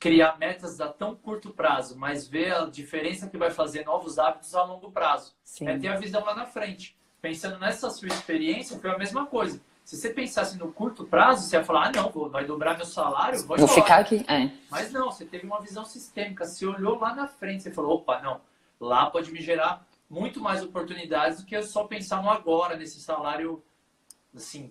A: criar metas a tão curto prazo, mas ver a diferença que vai fazer novos hábitos a longo prazo.
B: Sim.
A: É ter a visão lá na frente. Pensando nessa sua experiência, foi a mesma coisa. Se você pensasse no curto prazo, você ia falar, ah, não, vai dobrar meu salário, vou,
B: vou ficar aqui. É.
A: Mas não, você teve uma visão sistêmica. Você olhou lá na frente, você falou, opa, não, lá pode me gerar muito mais oportunidades do que eu só pensar no agora, nesse salário, assim,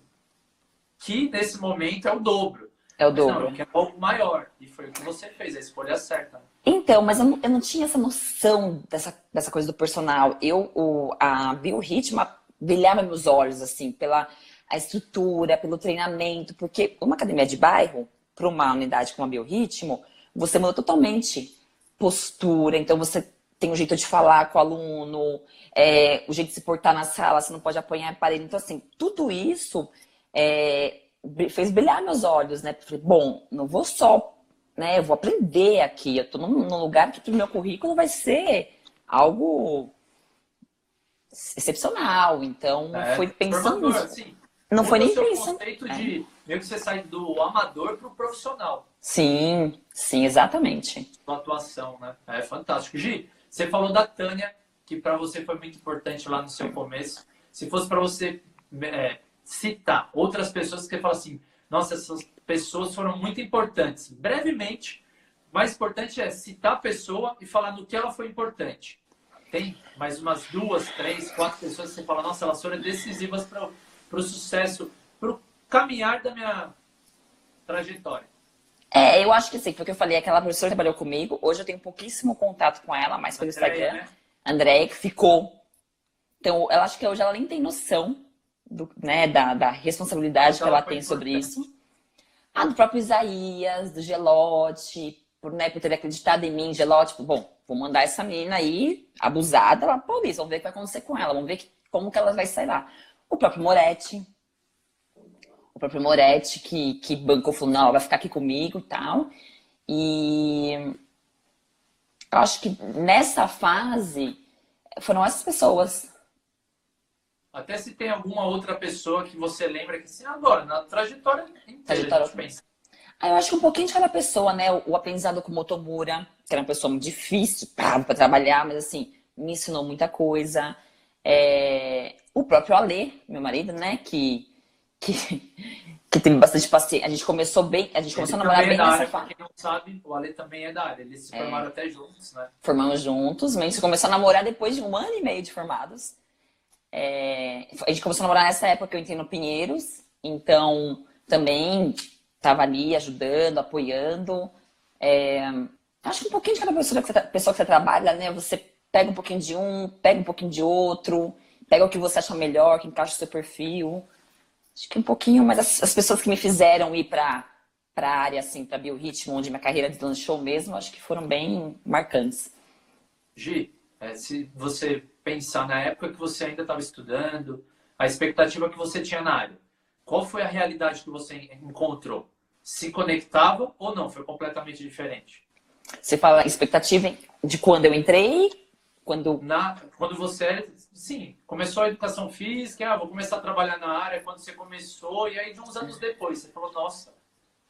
A: que nesse momento é o dobro.
B: É o dobro.
A: Não, que é algo maior. E foi o que você fez, a escolha certa.
B: Então, mas eu não, eu não tinha essa noção dessa, dessa coisa do personal. Eu, o, a biorritmo brilhava meus olhos, assim, pela a estrutura, pelo treinamento, porque uma academia de bairro, para uma unidade com a biorritmo, você muda totalmente postura, então você tem um jeito de falar com o aluno, é, o jeito de se portar na sala, você não pode apanhar a parede. Então, assim, tudo isso é, fez brilhar meus olhos, né? Falei, bom, não vou só, né? Eu vou aprender aqui. Eu tô num, num lugar que pro meu currículo vai ser algo excepcional. Então,
A: é,
B: foi pensando nisso.
A: Assim,
B: não foi nem
A: pensando. conceito é. de meio que você sai do amador pro profissional.
B: Sim, sim, exatamente.
A: Sua atuação, né? É fantástico. Gi, você falou da Tânia, que para você foi muito importante lá no seu começo. Se fosse para você é, citar outras pessoas que falam assim, nossa, essas pessoas foram muito importantes. Brevemente, o mais importante é citar a pessoa e falar no que ela foi importante. Tem mais umas duas, três, quatro pessoas que você fala, nossa, elas foram decisivas para o sucesso, para o caminhar da minha trajetória.
B: É, eu acho que sim, foi o que eu falei, aquela professora trabalhou comigo, hoje eu tenho pouquíssimo contato com ela, mais pelo Instagram. Né? Andréia, que ficou. Então, eu acho que hoje ela nem tem noção do, né, da, da responsabilidade que ela tem sobre isso. Ah, do próprio Isaías, do Gelote, por, né, por ter acreditado em mim, Gelote, tipo, bom, vou mandar essa menina aí, abusada, lá pra Paulista, vamos ver o que vai acontecer com ela, vamos ver que, como que ela vai sair lá. O próprio Moretti, o próprio Moretti, que, que bancou, falou, não, vai ficar aqui comigo e tal. E eu acho que nessa fase foram essas pessoas
A: Até se tem alguma outra pessoa que você lembra que assim, agora, na trajetória inteira, trajetória... pensa.
B: Ah, eu acho que um pouquinho de cada pessoa, né? O, aprendizado com o Motomura, que era uma pessoa muito difícil para trabalhar, mas assim, me ensinou muita coisa. É... O próprio Alê, meu marido, né? Que, que, que teve bastante paciência. A gente começou bem, a gente começou a namorar é bem nessa
A: fase. Quem não sabe, o Ale também é da área. Eles se é. formaram até juntos, né?
B: Formamos juntos, mas a gente começou a namorar depois de um ano e meio de formados. É... A gente começou a namorar nessa época que eu entrei no Pinheiros, então também estava ali ajudando, apoiando. É... Acho que um pouquinho de cada pessoa que, você, pessoa que você trabalha, né? Você pega um pouquinho de um, pega um pouquinho de outro, pega o que você acha melhor, que encaixa no seu perfil. Acho que um pouquinho, mas as, as pessoas que me fizeram ir para para a área, assim, para biorritmo, onde minha carreira deslanchou mesmo, acho que foram bem marcantes.
A: Gi, é, se você pensar na época que você ainda estava estudando, a expectativa que você tinha na área, qual foi a realidade que você encontrou? Se conectava ou não? Foi completamente diferente?
B: Você fala expectativa de quando eu entrei? Quando...
A: Na, quando você, sim, começou a educação física, ah, vou começar a trabalhar na área, quando você começou, e aí de uns anos depois, você falou, nossa,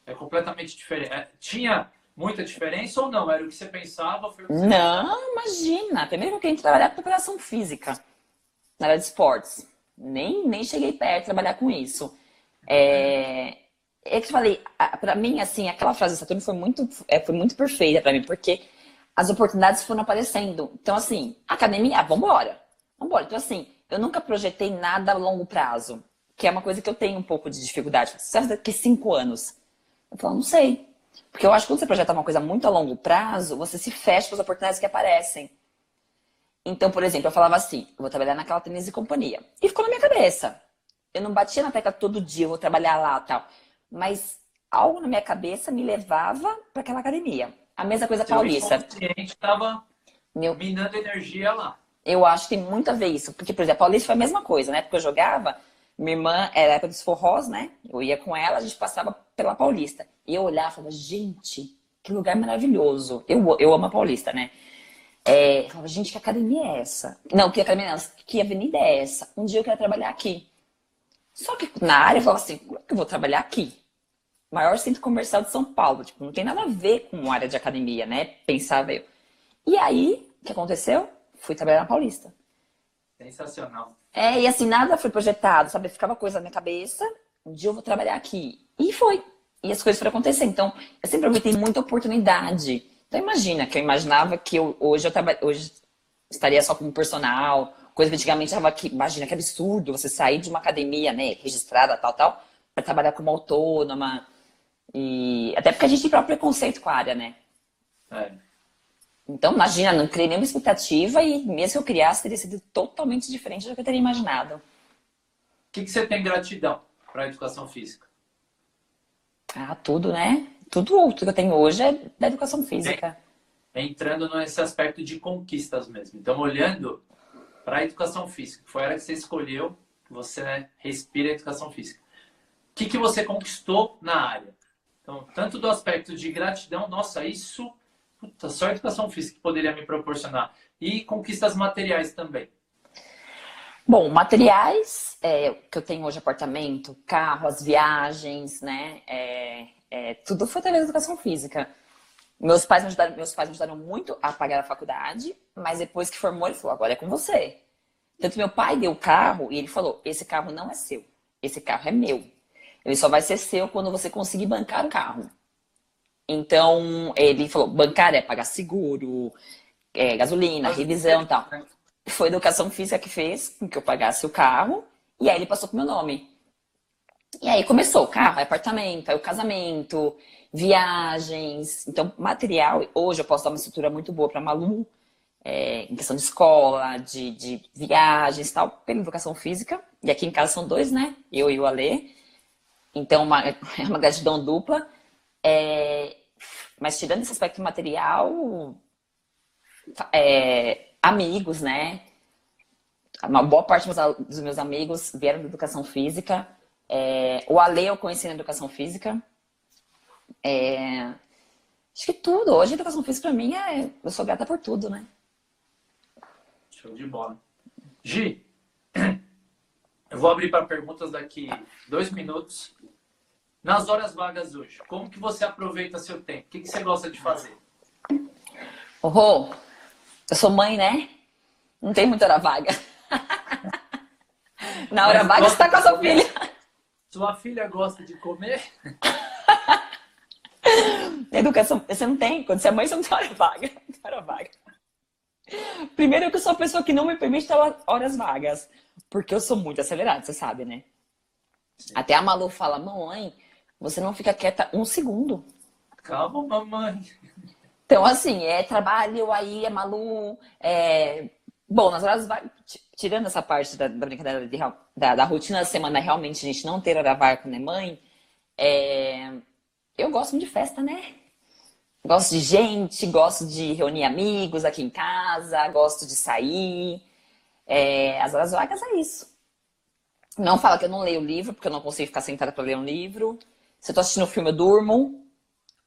A: é completamente diferente. É, tinha muita diferença ou não? Era o que você pensava? Foi
B: você não, pensava? imagina. Primeiro que eu entrei trabalhar com preparação física, na área de esportes. Nem, nem cheguei perto de trabalhar com isso. É, é que eu falei, para mim, assim, aquela frase do Saturno foi muito, é, foi muito perfeita para mim, porque as oportunidades foram aparecendo. Então, assim, academia, ah, vambora. Vambora. Então, assim, eu nunca projetei nada a longo prazo, que é uma coisa que eu tenho um pouo de dificuldade. Você daqui cinco anos? Eu falo, não sei. Porque eu acho que quando você projeta uma coisa muito a longo prazo, você se fecha para as oportunidades que aparecem. Então, por exemplo, eu falava assim, eu vou trabalhar naquela tênis e companhia. E ficou na minha cabeça. Eu não batia na tecla todo dia, eu vou trabalhar lá tal. Mas algo na minha cabeça me levava para aquela academia. A mesma coisa Seu paulista.
A: O estava Meu... minando energia lá.
B: Eu acho que tem muito a ver isso. Porque, por exemplo, a Paulista foi a mesma coisa, né? Porque eu jogava, minha irmã era época dos forrós, né? Eu ia com ela, a gente passava pela Paulista. E eu olhava e falava, gente, que lugar maravilhoso. Eu, eu amo a Paulista, né? É, eu falava, gente, que academia é essa? Não, que academia não, que avenida é essa? Um dia eu quero trabalhar aqui. Só que na área eu falava assim, como é que eu vou trabalhar aqui? Maior centro comercial de São Paulo. Tipo, não tem nada a ver com área de academia, né? Pensava eu. E aí, o que aconteceu? Fui trabalhar na Paulista.
A: Sensacional.
B: É, e assim, nada foi projetado, sabe? Ficava coisa na minha cabeça, um dia eu vou trabalhar aqui. E foi. E as coisas foram acontecer. Então, eu sempre aproveitei muita oportunidade. Então, imagina que eu imaginava que eu, hoje eu traba... hoje estaria só como personal, coisa que antigamente eu que, imagina que absurdo você sair de uma academia, né, registrada, tal, tal, para trabalhar como autônoma. E até porque a gente tem próprio preconceito com a área, né? É. Então, imagina, não criei nenhuma expectativa e mesmo que eu criasse, teria sido totalmente diferente do que eu teria imaginado. O
A: que, que você tem gratidão para a educação física?
B: Ah, tudo, né? Tudo, tudo que eu tenho hoje é da educação física.
A: Entrando nesse aspecto de conquistas mesmo. Então, olhando para a educação física, foi a área que você escolheu, você respira a educação física. O que, que você conquistou na área? Então, tanto do aspecto de gratidão, nossa, isso Puta, só a educação física poderia me proporcionar. E conquistas materiais também.
B: Bom, materiais é, que eu tenho hoje, apartamento, carro, as viagens, né? É, é, tudo foi através da educação física. Meus pais, me ajudaram, meus pais me ajudaram muito a pagar a faculdade, mas depois que formou, ele falou, agora é com você. Tanto meu pai deu o carro e ele falou, esse carro não é seu, esse carro é meu. Ele só vai ser seu quando você conseguir bancar o carro. Então, ele falou, bancária é pagar seguro, é, gasolina, revisão e tal. Foi a educação física que fez com que eu pagasse o carro, e aí ele passou pro meu nome. E aí começou, carro, apartamento, aí o casamento, viagens. Então, material, hoje eu posso dar uma estrutura muito boa para Malu, é, em questão de escola, de, de viagens e tal, pela educação física. E aqui em casa são dois, né? Eu e o Alê. Então, uma, é uma gratidão dupla. É, mas tirando esse aspecto material, é, amigos, né? Uma boa parte dos meus amigos vieram da educação física. É, o Ale eu conheci na educação física. É, acho que tudo. Hoje a educação física para mim é. Eu sou grata por tudo, né?
A: Show de bola. Gi, Eu vou abrir para perguntas daqui dois minutos. Nas horas vagas hoje, como que você aproveita seu tempo? O que, que você gosta de fazer?
B: Oh, eu sou mãe, né? Não tem muita hora vaga. Na hora Mas vaga você está com a sua filha.
A: Sua filha gosta de comer?
B: Educação, você não tem. Quando você é mãe, você não tem hora vaga. Não tem hora vaga. Primeiro que eu sou a pessoa que não me permite ter horas vagas. Porque eu sou muito acelerada, você sabe, né? Sim. Até a Malu fala, mamãe, você não fica quieta um segundo.
A: Calma, mamãe.
B: Então, assim, é trabalho, aí é Malu. É... Bom, nas horas vagas, tirando essa parte da, da brincadeira de, da, da, rotina da semana, realmente a gente não ter hora vaga quando é mãe, é... eu gosto muito de festa, né? Gosto de gente, gosto de reunir amigos aqui em casa, gosto de sair. É, as horas vagas é isso. Não fala que eu não leio livro, porque eu não consigo ficar sentada para ler um livro. Se eu tô assistindo um filme, eu durmo.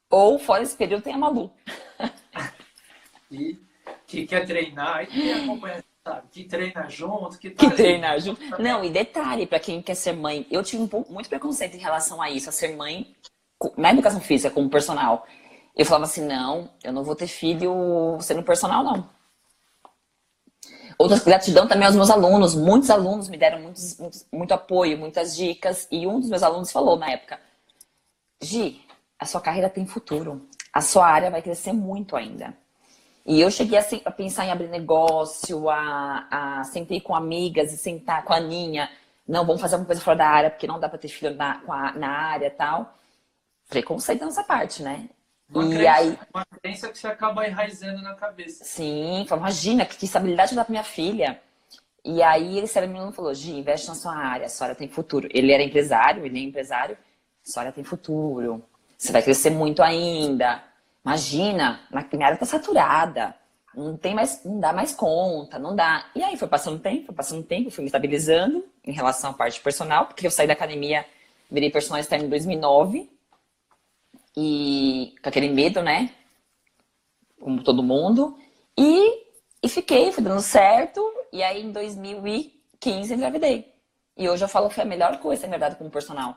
B: Ou, fora esse período, tem a Malu.
A: e que quer treinar, e que acompanha, sabe? Que treina junto, que,
B: que treina junto. Não, e detalhe, para quem quer ser mãe, eu tive um pouco, muito preconceito em relação a isso, a ser mãe na educação física, como personal. Eu falava assim, não, eu não vou ter filho sendo personal, não. Outras gratidão também aos meus alunos. Muitos alunos me deram muitos, muitos, muito apoio, muitas dicas. E um dos meus alunos falou na época: Gi, a sua carreira tem futuro. A sua área vai crescer muito ainda. E eu cheguei a, a pensar em abrir negócio, a, a sentar com amigas e sentar com a Aninha. Não, vamos fazer alguma coisa fora da área, porque não dá para ter filho na, a, na área tal. Preconceito nessa parte, né?
A: Uma, e crença, aí... uma crença que você acaba enraizando na cabeça.
B: Sim, imagina que estabilidade dá pra minha filha. E aí ele sério menino falou, Gi, investe na sua área, a senhora tem futuro. Ele era empresário, ele é empresário, a senhora tem futuro. Você vai crescer muito ainda. Imagina, na minha área tá saturada. Não tem mais, não dá mais conta, não dá. E aí foi passando tempo, foi passando tempo, fui me estabilizando em relação à parte personal, porque eu saí da academia, virei personal externo em 2009 e com aquele medo, né? Como todo mundo. E, e fiquei, foi dando certo. E aí em 2015 engravidei. E hoje eu falo que foi a melhor coisa ter engravidado como personal.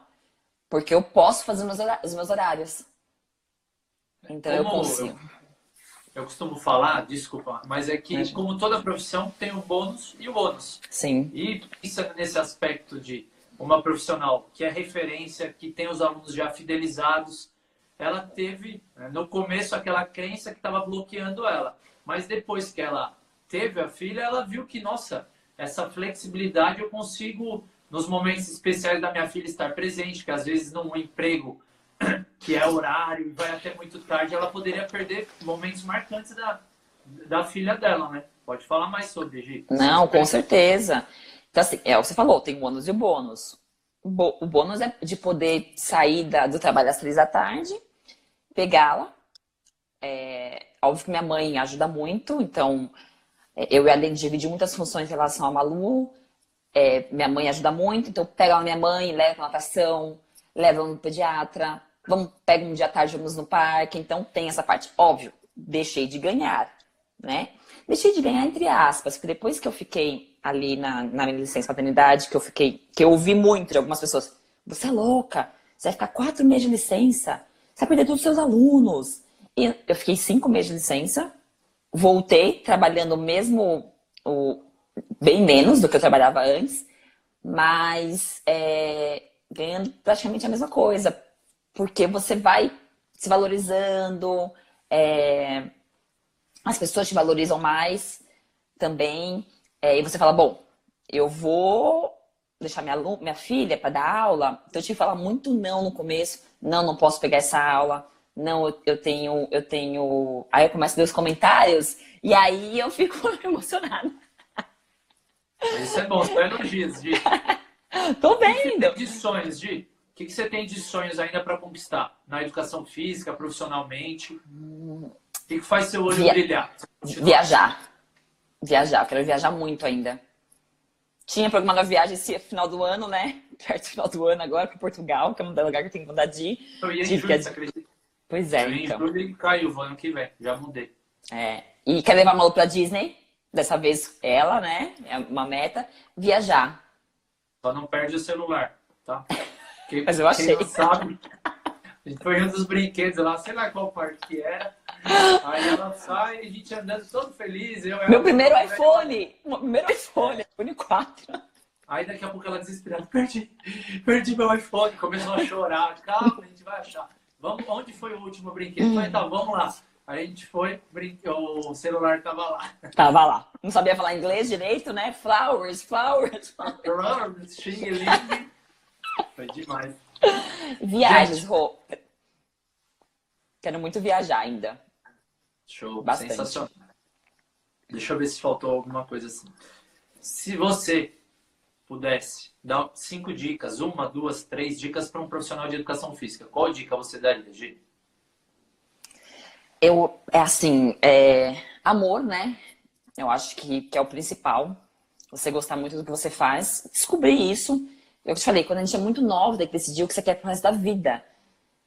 B: Porque eu posso fazer os meus horários. Então como eu consigo.
A: Eu, eu, costumo falar, desculpa, mas é que Imagina. como toda profissão tem o bônus e o ônus.
B: Sim.
A: E pensa nesse aspecto de uma profissional que é referência, que tem os alunos já fidelizados, ela teve né, no começo aquela crença que estava bloqueando ela, mas depois que ela teve a filha, ela viu que nossa, essa flexibilidade eu consigo nos momentos especiais da minha filha estar presente, que às vezes num emprego que é horário e vai até muito tarde, ela poderia perder momentos marcantes da, da filha dela, né? Pode falar mais sobre, Gi.
B: Não, com certeza. Então, assim, é o que você falou, tem o ônus e o bônus. O bônus é de poder sair da, do trabalho às três da tarde pegá-la. É, óbvio que minha mãe ajuda muito, então é, eu e a Lene dividir muitas funções em relação a Malu. É, minha mãe ajuda muito, então pega a minha mãe, leva pra natação, leva no pediatra, vamos, pega um dia à tarde, vamos no parque. Então tem essa parte. Óbvio, deixei de ganhar, né? Deixei de ganhar entre aspas, porque depois que eu fiquei ali na, na minha licença paternidade, que eu fiquei, que eu ouvi muito de algumas pessoas, você é louca, você vai ficar quatro meses de licença, você vai perder todos os seus alunos. E eu fiquei cinco meses de licença, voltei trabalhando mesmo o, bem menos do que eu trabalhava antes, mas é, ganhando praticamente a mesma coisa, porque você vai se valorizando, é, as pessoas te valorizam mais também, é, e você fala, bom, eu vou deixar minha, minha filha para dar aula, então eu tive que falar muito não no começo, não, não posso pegar essa aula, não, eu, tenho, eu tenho. Aí eu começo a ver os comentários e aí eu fico emocionada.
A: Isso é bom, são elogios, Gi.
B: Tô vendo.
A: O que você tem de sonhos, Gi? O que você tem de sonhos ainda para conquistar? Na educação física, profissionalmente? O que faz seu olho Via... brilhar?
B: Viajar. Viajar, eu quero viajar muito ainda. Tinha programado a viagem esse final do ano, né? perto do final do ano agora para Portugal, que é um lugar que eu tenho vontade de ir.
A: Eu ia em julho, você acredita?
B: Pois é,
A: eu
B: então.
A: em e caiu o ano que vem, já mudei.
B: É. E quer levar a Malu pra Disney? Dessa vez ela, né? É uma meta. Viajar.
A: Só não perde o celular, tá?
B: Quem, Mas eu achei.
A: Quem não sabe, a gente foi um dos brinquedos lá, sei lá qual parte que era. Ela sai, a gente andando todo feliz. Eu,
B: Meu primeiro iPhone! Meu primeiro iPhone, iPhone 4.
A: Aí daqui a pouco ela desesperada, perdi, perdi meu iPhone, começou a chorar. Calma, a gente vai achar. Vamos, onde foi o último brinquedo? Falei, tá, vamos lá. Aí a gente foi, o celular tava lá.
B: Tava lá. Não sabia falar inglês direito, né? Flowers, flowers.
A: Flowers, Foi demais.
B: Viagens, Rô. Quero muito viajar ainda.
A: Show, Bastante. sensacional. Deixa eu ver se faltou alguma coisa assim. Se você pudesse dar cinco dicas, uma, duas, três dicas para um profissional de educação física, qual dica você daria, Gi?
B: Eu, é assim, é, amor, né? Eu acho que, que é o principal. Você gostar muito do que você faz. Descobrir isso. Eu te falei, quando a gente é muito nova, tem que decidir o que você quer pro resto da vida.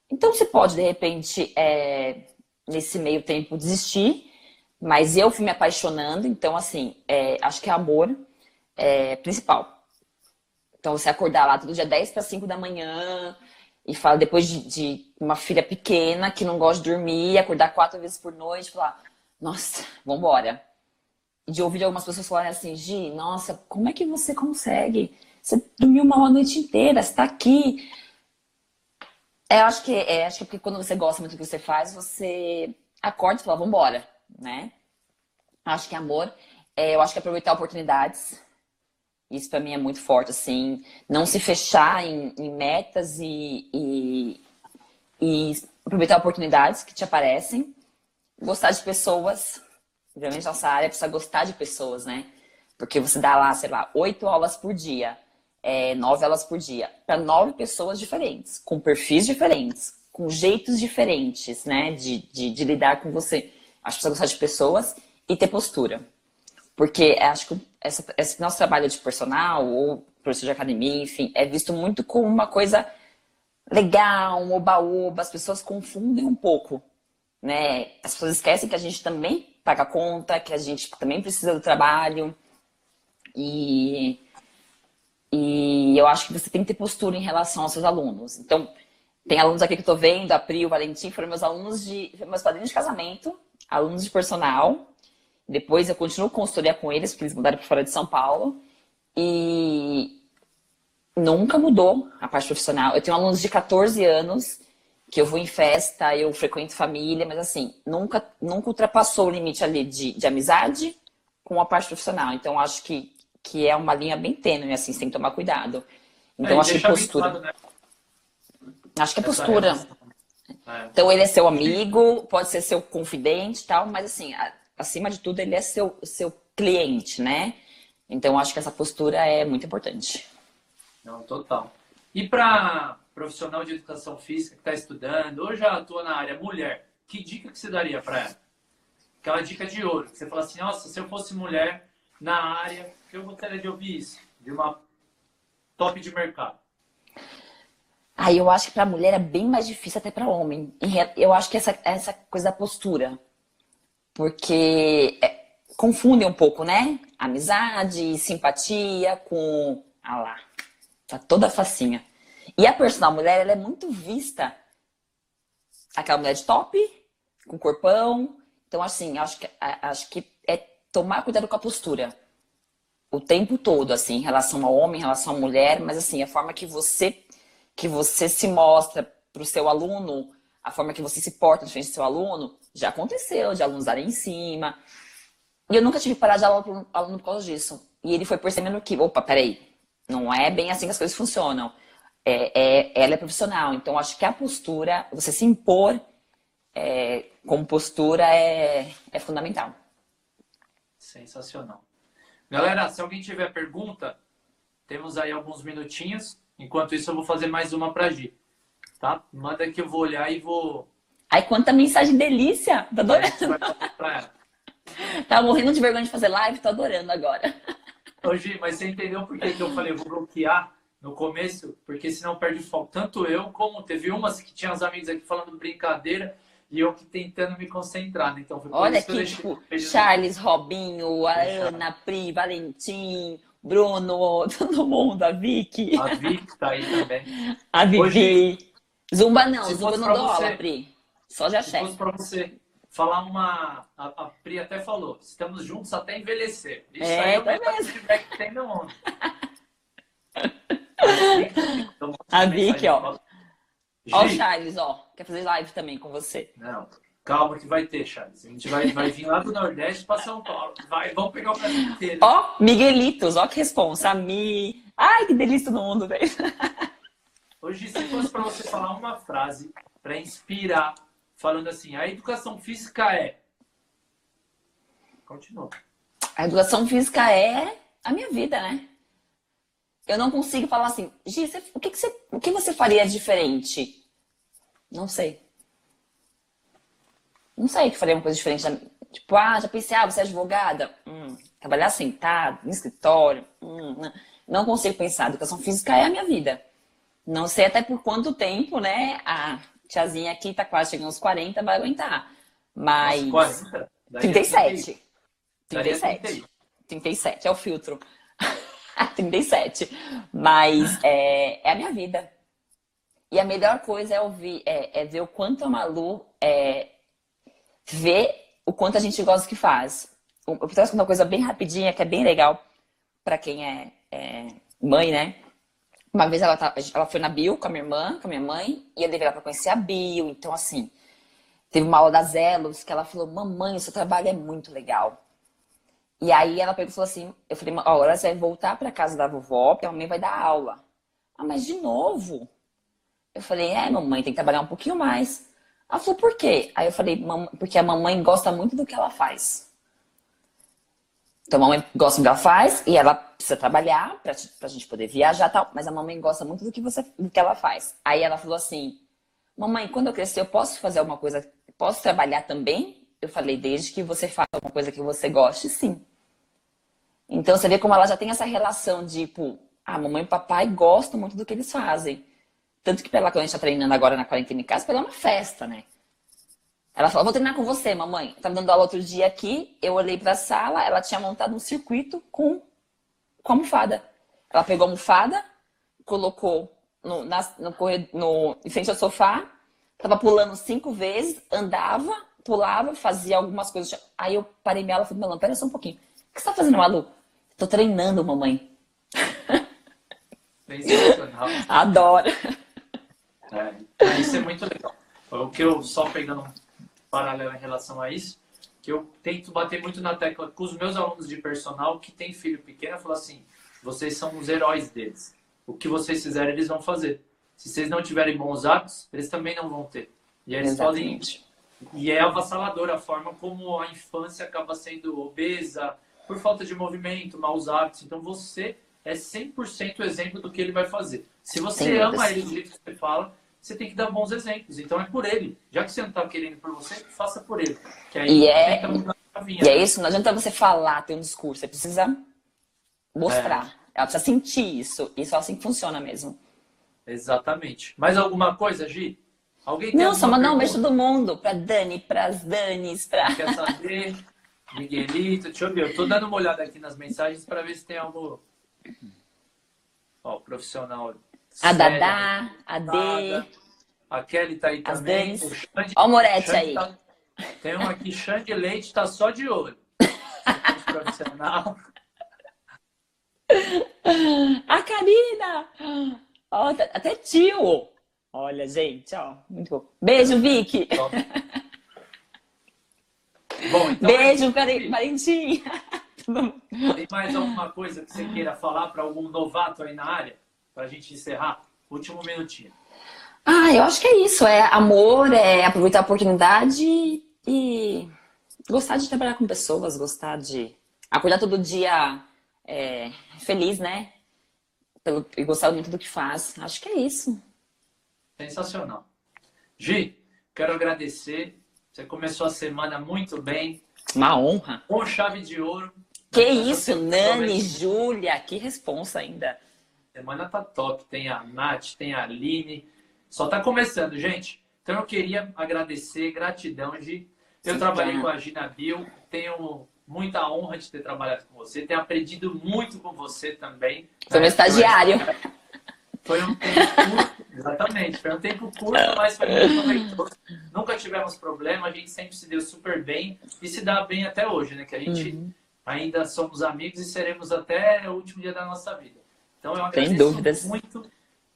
B: Então você pode, de repente, é, nesse meio tempo, desistir. Mas eu fui me apaixonando, então, assim, é, acho que é amor é principal. Então, você acordar lá todo dia 10 para 5 da manhã e fala depois de, de, uma filha pequena que não gosta de dormir, acordar quatro vezes por noite, falar, nossa, vambora. E de ouvir algumas pessoas falarem assim, Gi, nossa, como é que você consegue? Você dormiu mal a noite inteira, você tá aqui. É, acho que é, acho que porque quando você gosta muito do que você faz, você acorda e fala, vambora, né? Acho que amor, é, eu acho que aproveitar oportunidades. Isso para mim é muito forte, assim, não se fechar em, em metas e, e, e, aproveitar oportunidades que te aparecem. Gostar de pessoas, obviamente nossa área precisa gostar de pessoas, né? Porque você dá lá, sei lá, oito aulas por dia, é, nove aulas por dia, para nove pessoas diferentes, com perfis diferentes, com jeitos diferentes, né, de, de, de lidar com você. Acho que precisa gostar de pessoas e ter postura. Porque acho que essa, esse nosso trabalho de personal ou professor de academia, enfim, é visto muito como uma coisa legal, um oba-oba. As pessoas confundem um pouco, né? As pessoas esquecem que a gente também paga conta, que a gente também precisa do trabalho. E, e eu acho que você tem que ter postura em relação aos seus alunos. Então, tem alunos aqui que eu tô vendo, a Pri, o Valentim, foram meus alunos de. meus padrinhos de casamento, alunos de personal. Depois eu continuo consultoria com eles, porque eles mudaram para fora de São Paulo. E nunca mudou a parte profissional. Eu tenho alunos de 14 anos que eu vou em festa, eu frequento família, mas assim, nunca, nunca ultrapassou o limite ali de, de amizade com a parte profissional. Então, acho que, que é uma linha bem tênue, assim, você tem que tomar cuidado. Então, é, acho que postura. Claro, né? Acho que é postura. É. Então, ele é seu amigo, pode ser seu confidente e tal, mas assim, acima de tudo, ele é seu, seu cliente, né? Então, acho que essa postura é muito importante.
A: Não, total. E para profissional de educação física que está estudando, ou já atua na área mulher, que dica que você daria para ela? Aquela dica de ouro, que você fala assim, nossa, se eu fosse mulher na área, eu gostaria de ouvir isso, de uma top de mercado.
B: Aí eu acho que para mulher é bem mais difícil até para homem. Eu acho que essa, essa coisa da postura porque é, confundem um pouco, né? Amizade, simpatia com. Ah lá, tá toda facinha. E a personal mulher, ela é muito vista. Aquela mulher de top, com corpão. Então, assim, acho que, acho que é tomar cuidado com a postura. O tempo todo, assim, em relação ao homem, em relação à mulher, mas assim, a forma que você que você se mostra para o seu aluno, a forma que você se porta frente do seu aluno, já aconteceu de alunos darem em cima. E eu nunca tive que parar de aula para aluno por causa disso. E ele foi percebendo que, opa, peraí, não é bem assim que as coisas funcionam. É, é, ela é profissional, então acho que a postura, você se impor é, como postura é, é fundamental.
A: Sensacional. Galera, se alguém tiver pergunta, temos aí alguns minutinhos. Enquanto isso, eu vou fazer mais uma para Gi. Tá? Manda que eu vou olhar e vou
B: Ai, quanta mensagem delícia! Tô adorando. Tava morrendo de vergonha de fazer live, tô adorando agora.
A: Hoje, mas você entendeu por que, que eu falei vou bloquear no começo? Porque senão perde foco. Tanto eu como teve umas que tinha os amigos aqui falando brincadeira e eu que tentando me concentrar. Né? Então,
B: Olha aqui, tipo, Charles, Robinho, a Ana, Pri, Valentim, Bruno, todo mundo, a Vicky.
A: A Vicky tá aí também.
B: A Vivi.
A: Hoje,
B: Zumba não,
A: se
B: Zumba não dou aula, Pri. Só de
A: se
B: axé.
A: fosse pra você falar uma. A, a Pri até falou, estamos juntos até envelhecer. Isso
B: É,
A: aí é o
B: tá mesmo.
A: feedback que tem no mundo.
B: A Vicky, ó. Ó o Charles, ó. Quer fazer live também com você.
A: Não, calma que vai ter, Charles. A gente vai, vai vir lá do Nordeste pra São Paulo. Vai, vamos pegar o Brasil inteiro.
B: Ó, Miguelitos, ó que responsa. A Mi. Ai, que delícia no mundo, velho.
A: Hoje, se fosse para você falar uma frase para inspirar, falando assim, a educação física é. Continua.
B: A educação física é a minha vida, né? Eu não consigo falar assim, Gi, você- o, que, que você, o que você faria diferente? Não sei. Não sei que faria uma coisa diferente. Tipo, ah, já pensei, ah, você é advogada? Hum, trabalhar sentado, no escritório? Hum, não. não consigo pensar. A educação física é a minha vida. Não sei até por quanto tempo, né? A tiazinha aqui tá quase chegando aos 40, vai aguentar. Mas.
A: Nossa, 40? Daí é
B: 37.
A: Daí é
B: 37.
A: 31.
B: 37 é o filtro. 37. Mas é, é a minha vida. E a melhor coisa é ouvir, é, é ver o quanto a Malu é, vê o quanto a gente gosta do que faz. Eu trazer uma coisa bem rapidinha, que é bem legal para quem é, é mãe, né? Uma vez ela, tá- ela foi na Bio com a minha irmã, com a minha mãe, e eu levei ela para conhecer a Bio. Então, assim, teve uma aula das Elos que ela falou: Mamãe, o seu trabalho é muito legal. E aí ela pegou e falou assim: Eu falei, ó, agora você vai voltar para casa da vovó, porque a mamãe vai dar aula. Ah, mas de novo? Eu falei: É, mamãe, tem que trabalhar um pouquinho mais. Ela falou: Por quê? Aí eu falei: "Mam- Porque a mamãe gosta muito do que ela faz. Então a mamãe gosta do que ela faz e ela precisa trabalhar pra, pra gente poder viajar e tal, mas a mamãe gosta muito do que, você, do que ela faz. Aí ela falou assim: Mamãe, quando eu crescer, eu posso fazer alguma coisa, posso trabalhar também? Eu falei: Desde que você faça alguma coisa que você goste, sim. Então você vê como ela já tem essa relação de, tipo, a mamãe e o papai gostam muito do que eles fazem. Tanto que pra ela, quando a gente tá treinando agora na quarentena em casa, pra ela é uma festa, né? Ela falou, vou treinar com você, mamãe. Eu tava dando aula outro dia aqui, eu olhei pra sala, ela tinha montado um circuito com, com almofada. Ela pegou a almofada, colocou no, na, no, no, em frente ao sofá, tava pulando cinco vezes, andava, pulava, fazia algumas coisas. Aí eu parei minha aula e falei, Melão, pera só um pouquinho. O que você tá fazendo, Malu? Tô treinando, mamãe.
A: Sensacional.
B: Adoro.
A: É, isso é muito legal. O que eu, só pegando um paralelo em relação a isso, que eu tento bater muito na tecla com os meus alunos de personal que tem filho pequeno, eu falo assim, vocês são os heróis deles. O que vocês fizerem, eles vão fazer. Se vocês não tiverem bons hábitos, eles também não vão ter. E eles podem
B: Exatamente.
A: E é avassalador a forma como a infância acaba sendo obesa por falta de movimento, maus hábitos. Então você é 100% exemplo do que ele vai fazer. Se você
B: Sem
A: ama ele do jeito que você fala, você tem que dar bons exemplos. Então é por ele. Já que você não está querendo por você, faça por ele. Que aí
B: E é-. E é isso, não adianta você falar, ter um discurso, você precisa mostrar. Ela precisa sentir isso. Isso é assim funciona mesmo.
A: Exatamente. Mais alguma coisa, Gi? Alguém tem
B: Não, só mandar um beijo todo mundo. Pra Dani, pras Danis, pra.
A: Quer saber? Miguelito, deixa eu ver. Eu tô dando uma olhada aqui nas mensagens para ver se tem algo. Ó, profissional.
B: A Dadá, a
A: Nada.
B: D.
A: A Kelly tá aí
B: As
A: também. O Xande-
B: Ó o Moretti
A: Xande
B: aí.
A: tá- Tem um aqui, Xande Leite, tá só de olho. Profissional.
B: A Karina! Ó, até tio! Olha, gente, ó. Muito bom. Beijo, Vicky!
A: Bom, então. é
B: Beijo. Cari- Valentim!
A: Tem mais alguma coisa que você queira falar para algum novato aí na área? Pra gente encerrar? Último minutinho.
B: Ah, eu acho que é isso. É amor, é aproveitar a oportunidade e gostar de trabalhar com pessoas, gostar de acordar todo dia é, feliz, né? Pelo, e gostar muito do que faz. Acho que é isso.
A: Sensacional. Gi, quero agradecer. Você começou a semana muito bem,
B: Uma honra.
A: com chave de ouro.
B: Que isso, Nani, Júlia, que responsa ainda.
A: semana tá top. Tem a Nath, tem a Aline. Só tá começando, gente. Então eu queria agradecer, gratidão, Gi. Eu
B: Sim,
A: trabalhei
B: cara.
A: com a Gina Bill. tenho muita honra de ter trabalhado com você, tenho aprendido muito com você também.
B: Foi meu estagiário.
A: Foi um tempo exatamente, foi um tempo curto, mas foi muito proveitoso. Nunca tivemos problema, a gente sempre se deu super bem e se dá bem até hoje, né? Que a gente uhum. ainda somos amigos e seremos até o último dia da nossa vida. Então eu agradeço
B: dúvidas.
A: muito.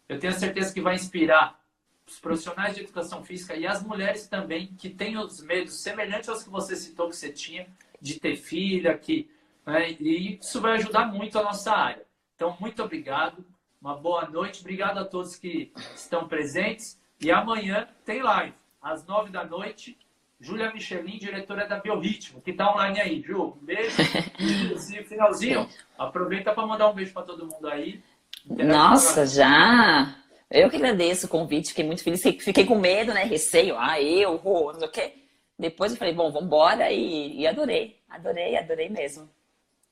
A: Eu tenho certeza que vai inspirar os profissionais de educação física e as mulheres também que têm os medos semelhantes aos que você citou que você tinha de ter filha, que né? e isso vai ajudar muito a nossa área. Então muito obrigado, uma boa noite, obrigado a todos que estão presentes e amanhã tem live às nove da noite. Júlia Michelin, diretora da Biorritmo, que está online aí. Ju, um beijo. E finalzinho, aproveita para mandar um beijo para todo mundo aí.
B: Nossa, já! Eu que agradeço o convite, fiquei muito feliz. Fiquei com medo, né? Receio, ah, eu, não sei o quê. Depois eu falei, bom, vamos embora e, e, adorei. Adorei, adorei mesmo.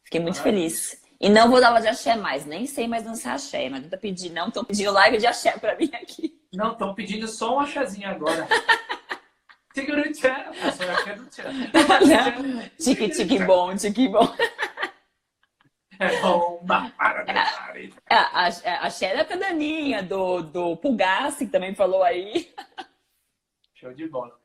B: Fiquei muito Maravilha. feliz. E não vou dar aula de axé mais, nem sei mais dançar axé. Não adianta pedir, não. Estão pedindo live de axé pra mim aqui.
A: Não, estão pedindo só um axézinho agora. Segura o tchan.
B: Tique, tique bom, tique bom.
A: É bomba para
B: a, a, a, a Xera Daninha, do, do Pulgassi, que também falou aí.
A: Show de bola.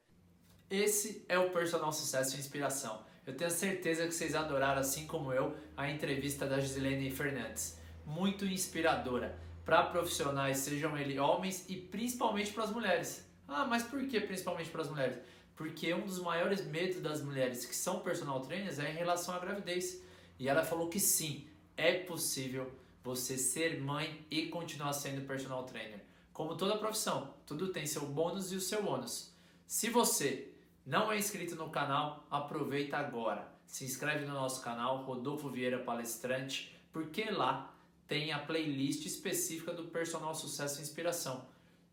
A: Esse é o Personal Sucesso e Inspiração. Eu tenho certeza que vocês adoraram, assim como eu, a entrevista da Gisilene Fernandes. Muito inspiradora para profissionais, sejam eles homens e principalmente para as mulheres. Ah, mas por que principalmente para as mulheres? Porque um dos maiores medos das mulheres que são personal trainers é em relação à gravidez. E ela falou que sim, é possível você ser mãe e continuar sendo personal trainer. Como toda profissão, tudo tem seu bônus e o seu ônus. Se você não é inscrito no canal, aproveita agora. Se inscreve no nosso canal Rodolfo Vieira Palestrante, porque lá tem a playlist específica do Personal Sucesso e Inspiração.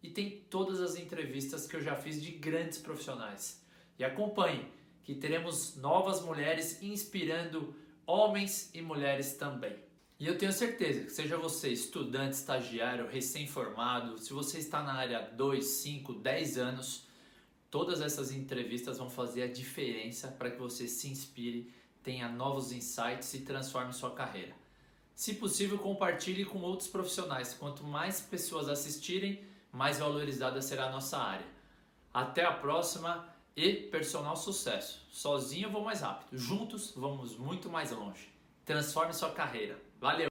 A: E tem todas as entrevistas que eu já fiz de grandes profissionais. E acompanhe, que teremos novas mulheres inspirando homens e mulheres também. E eu tenho certeza que seja você estudante, estagiário, recém-formado, se você está na área 2, 5, 10 anos, todas essas entrevistas vão fazer a diferença para que você se inspire, tenha novos insights e transforme sua carreira. Se possível, compartilhe com outros profissionais. Quanto mais pessoas assistirem, mais valorizada será a nossa área. Até a próxima e personal sucesso. Sozinho eu vou mais rápido, juntos vamos muito mais longe. Transforme sua carreira. Valeu!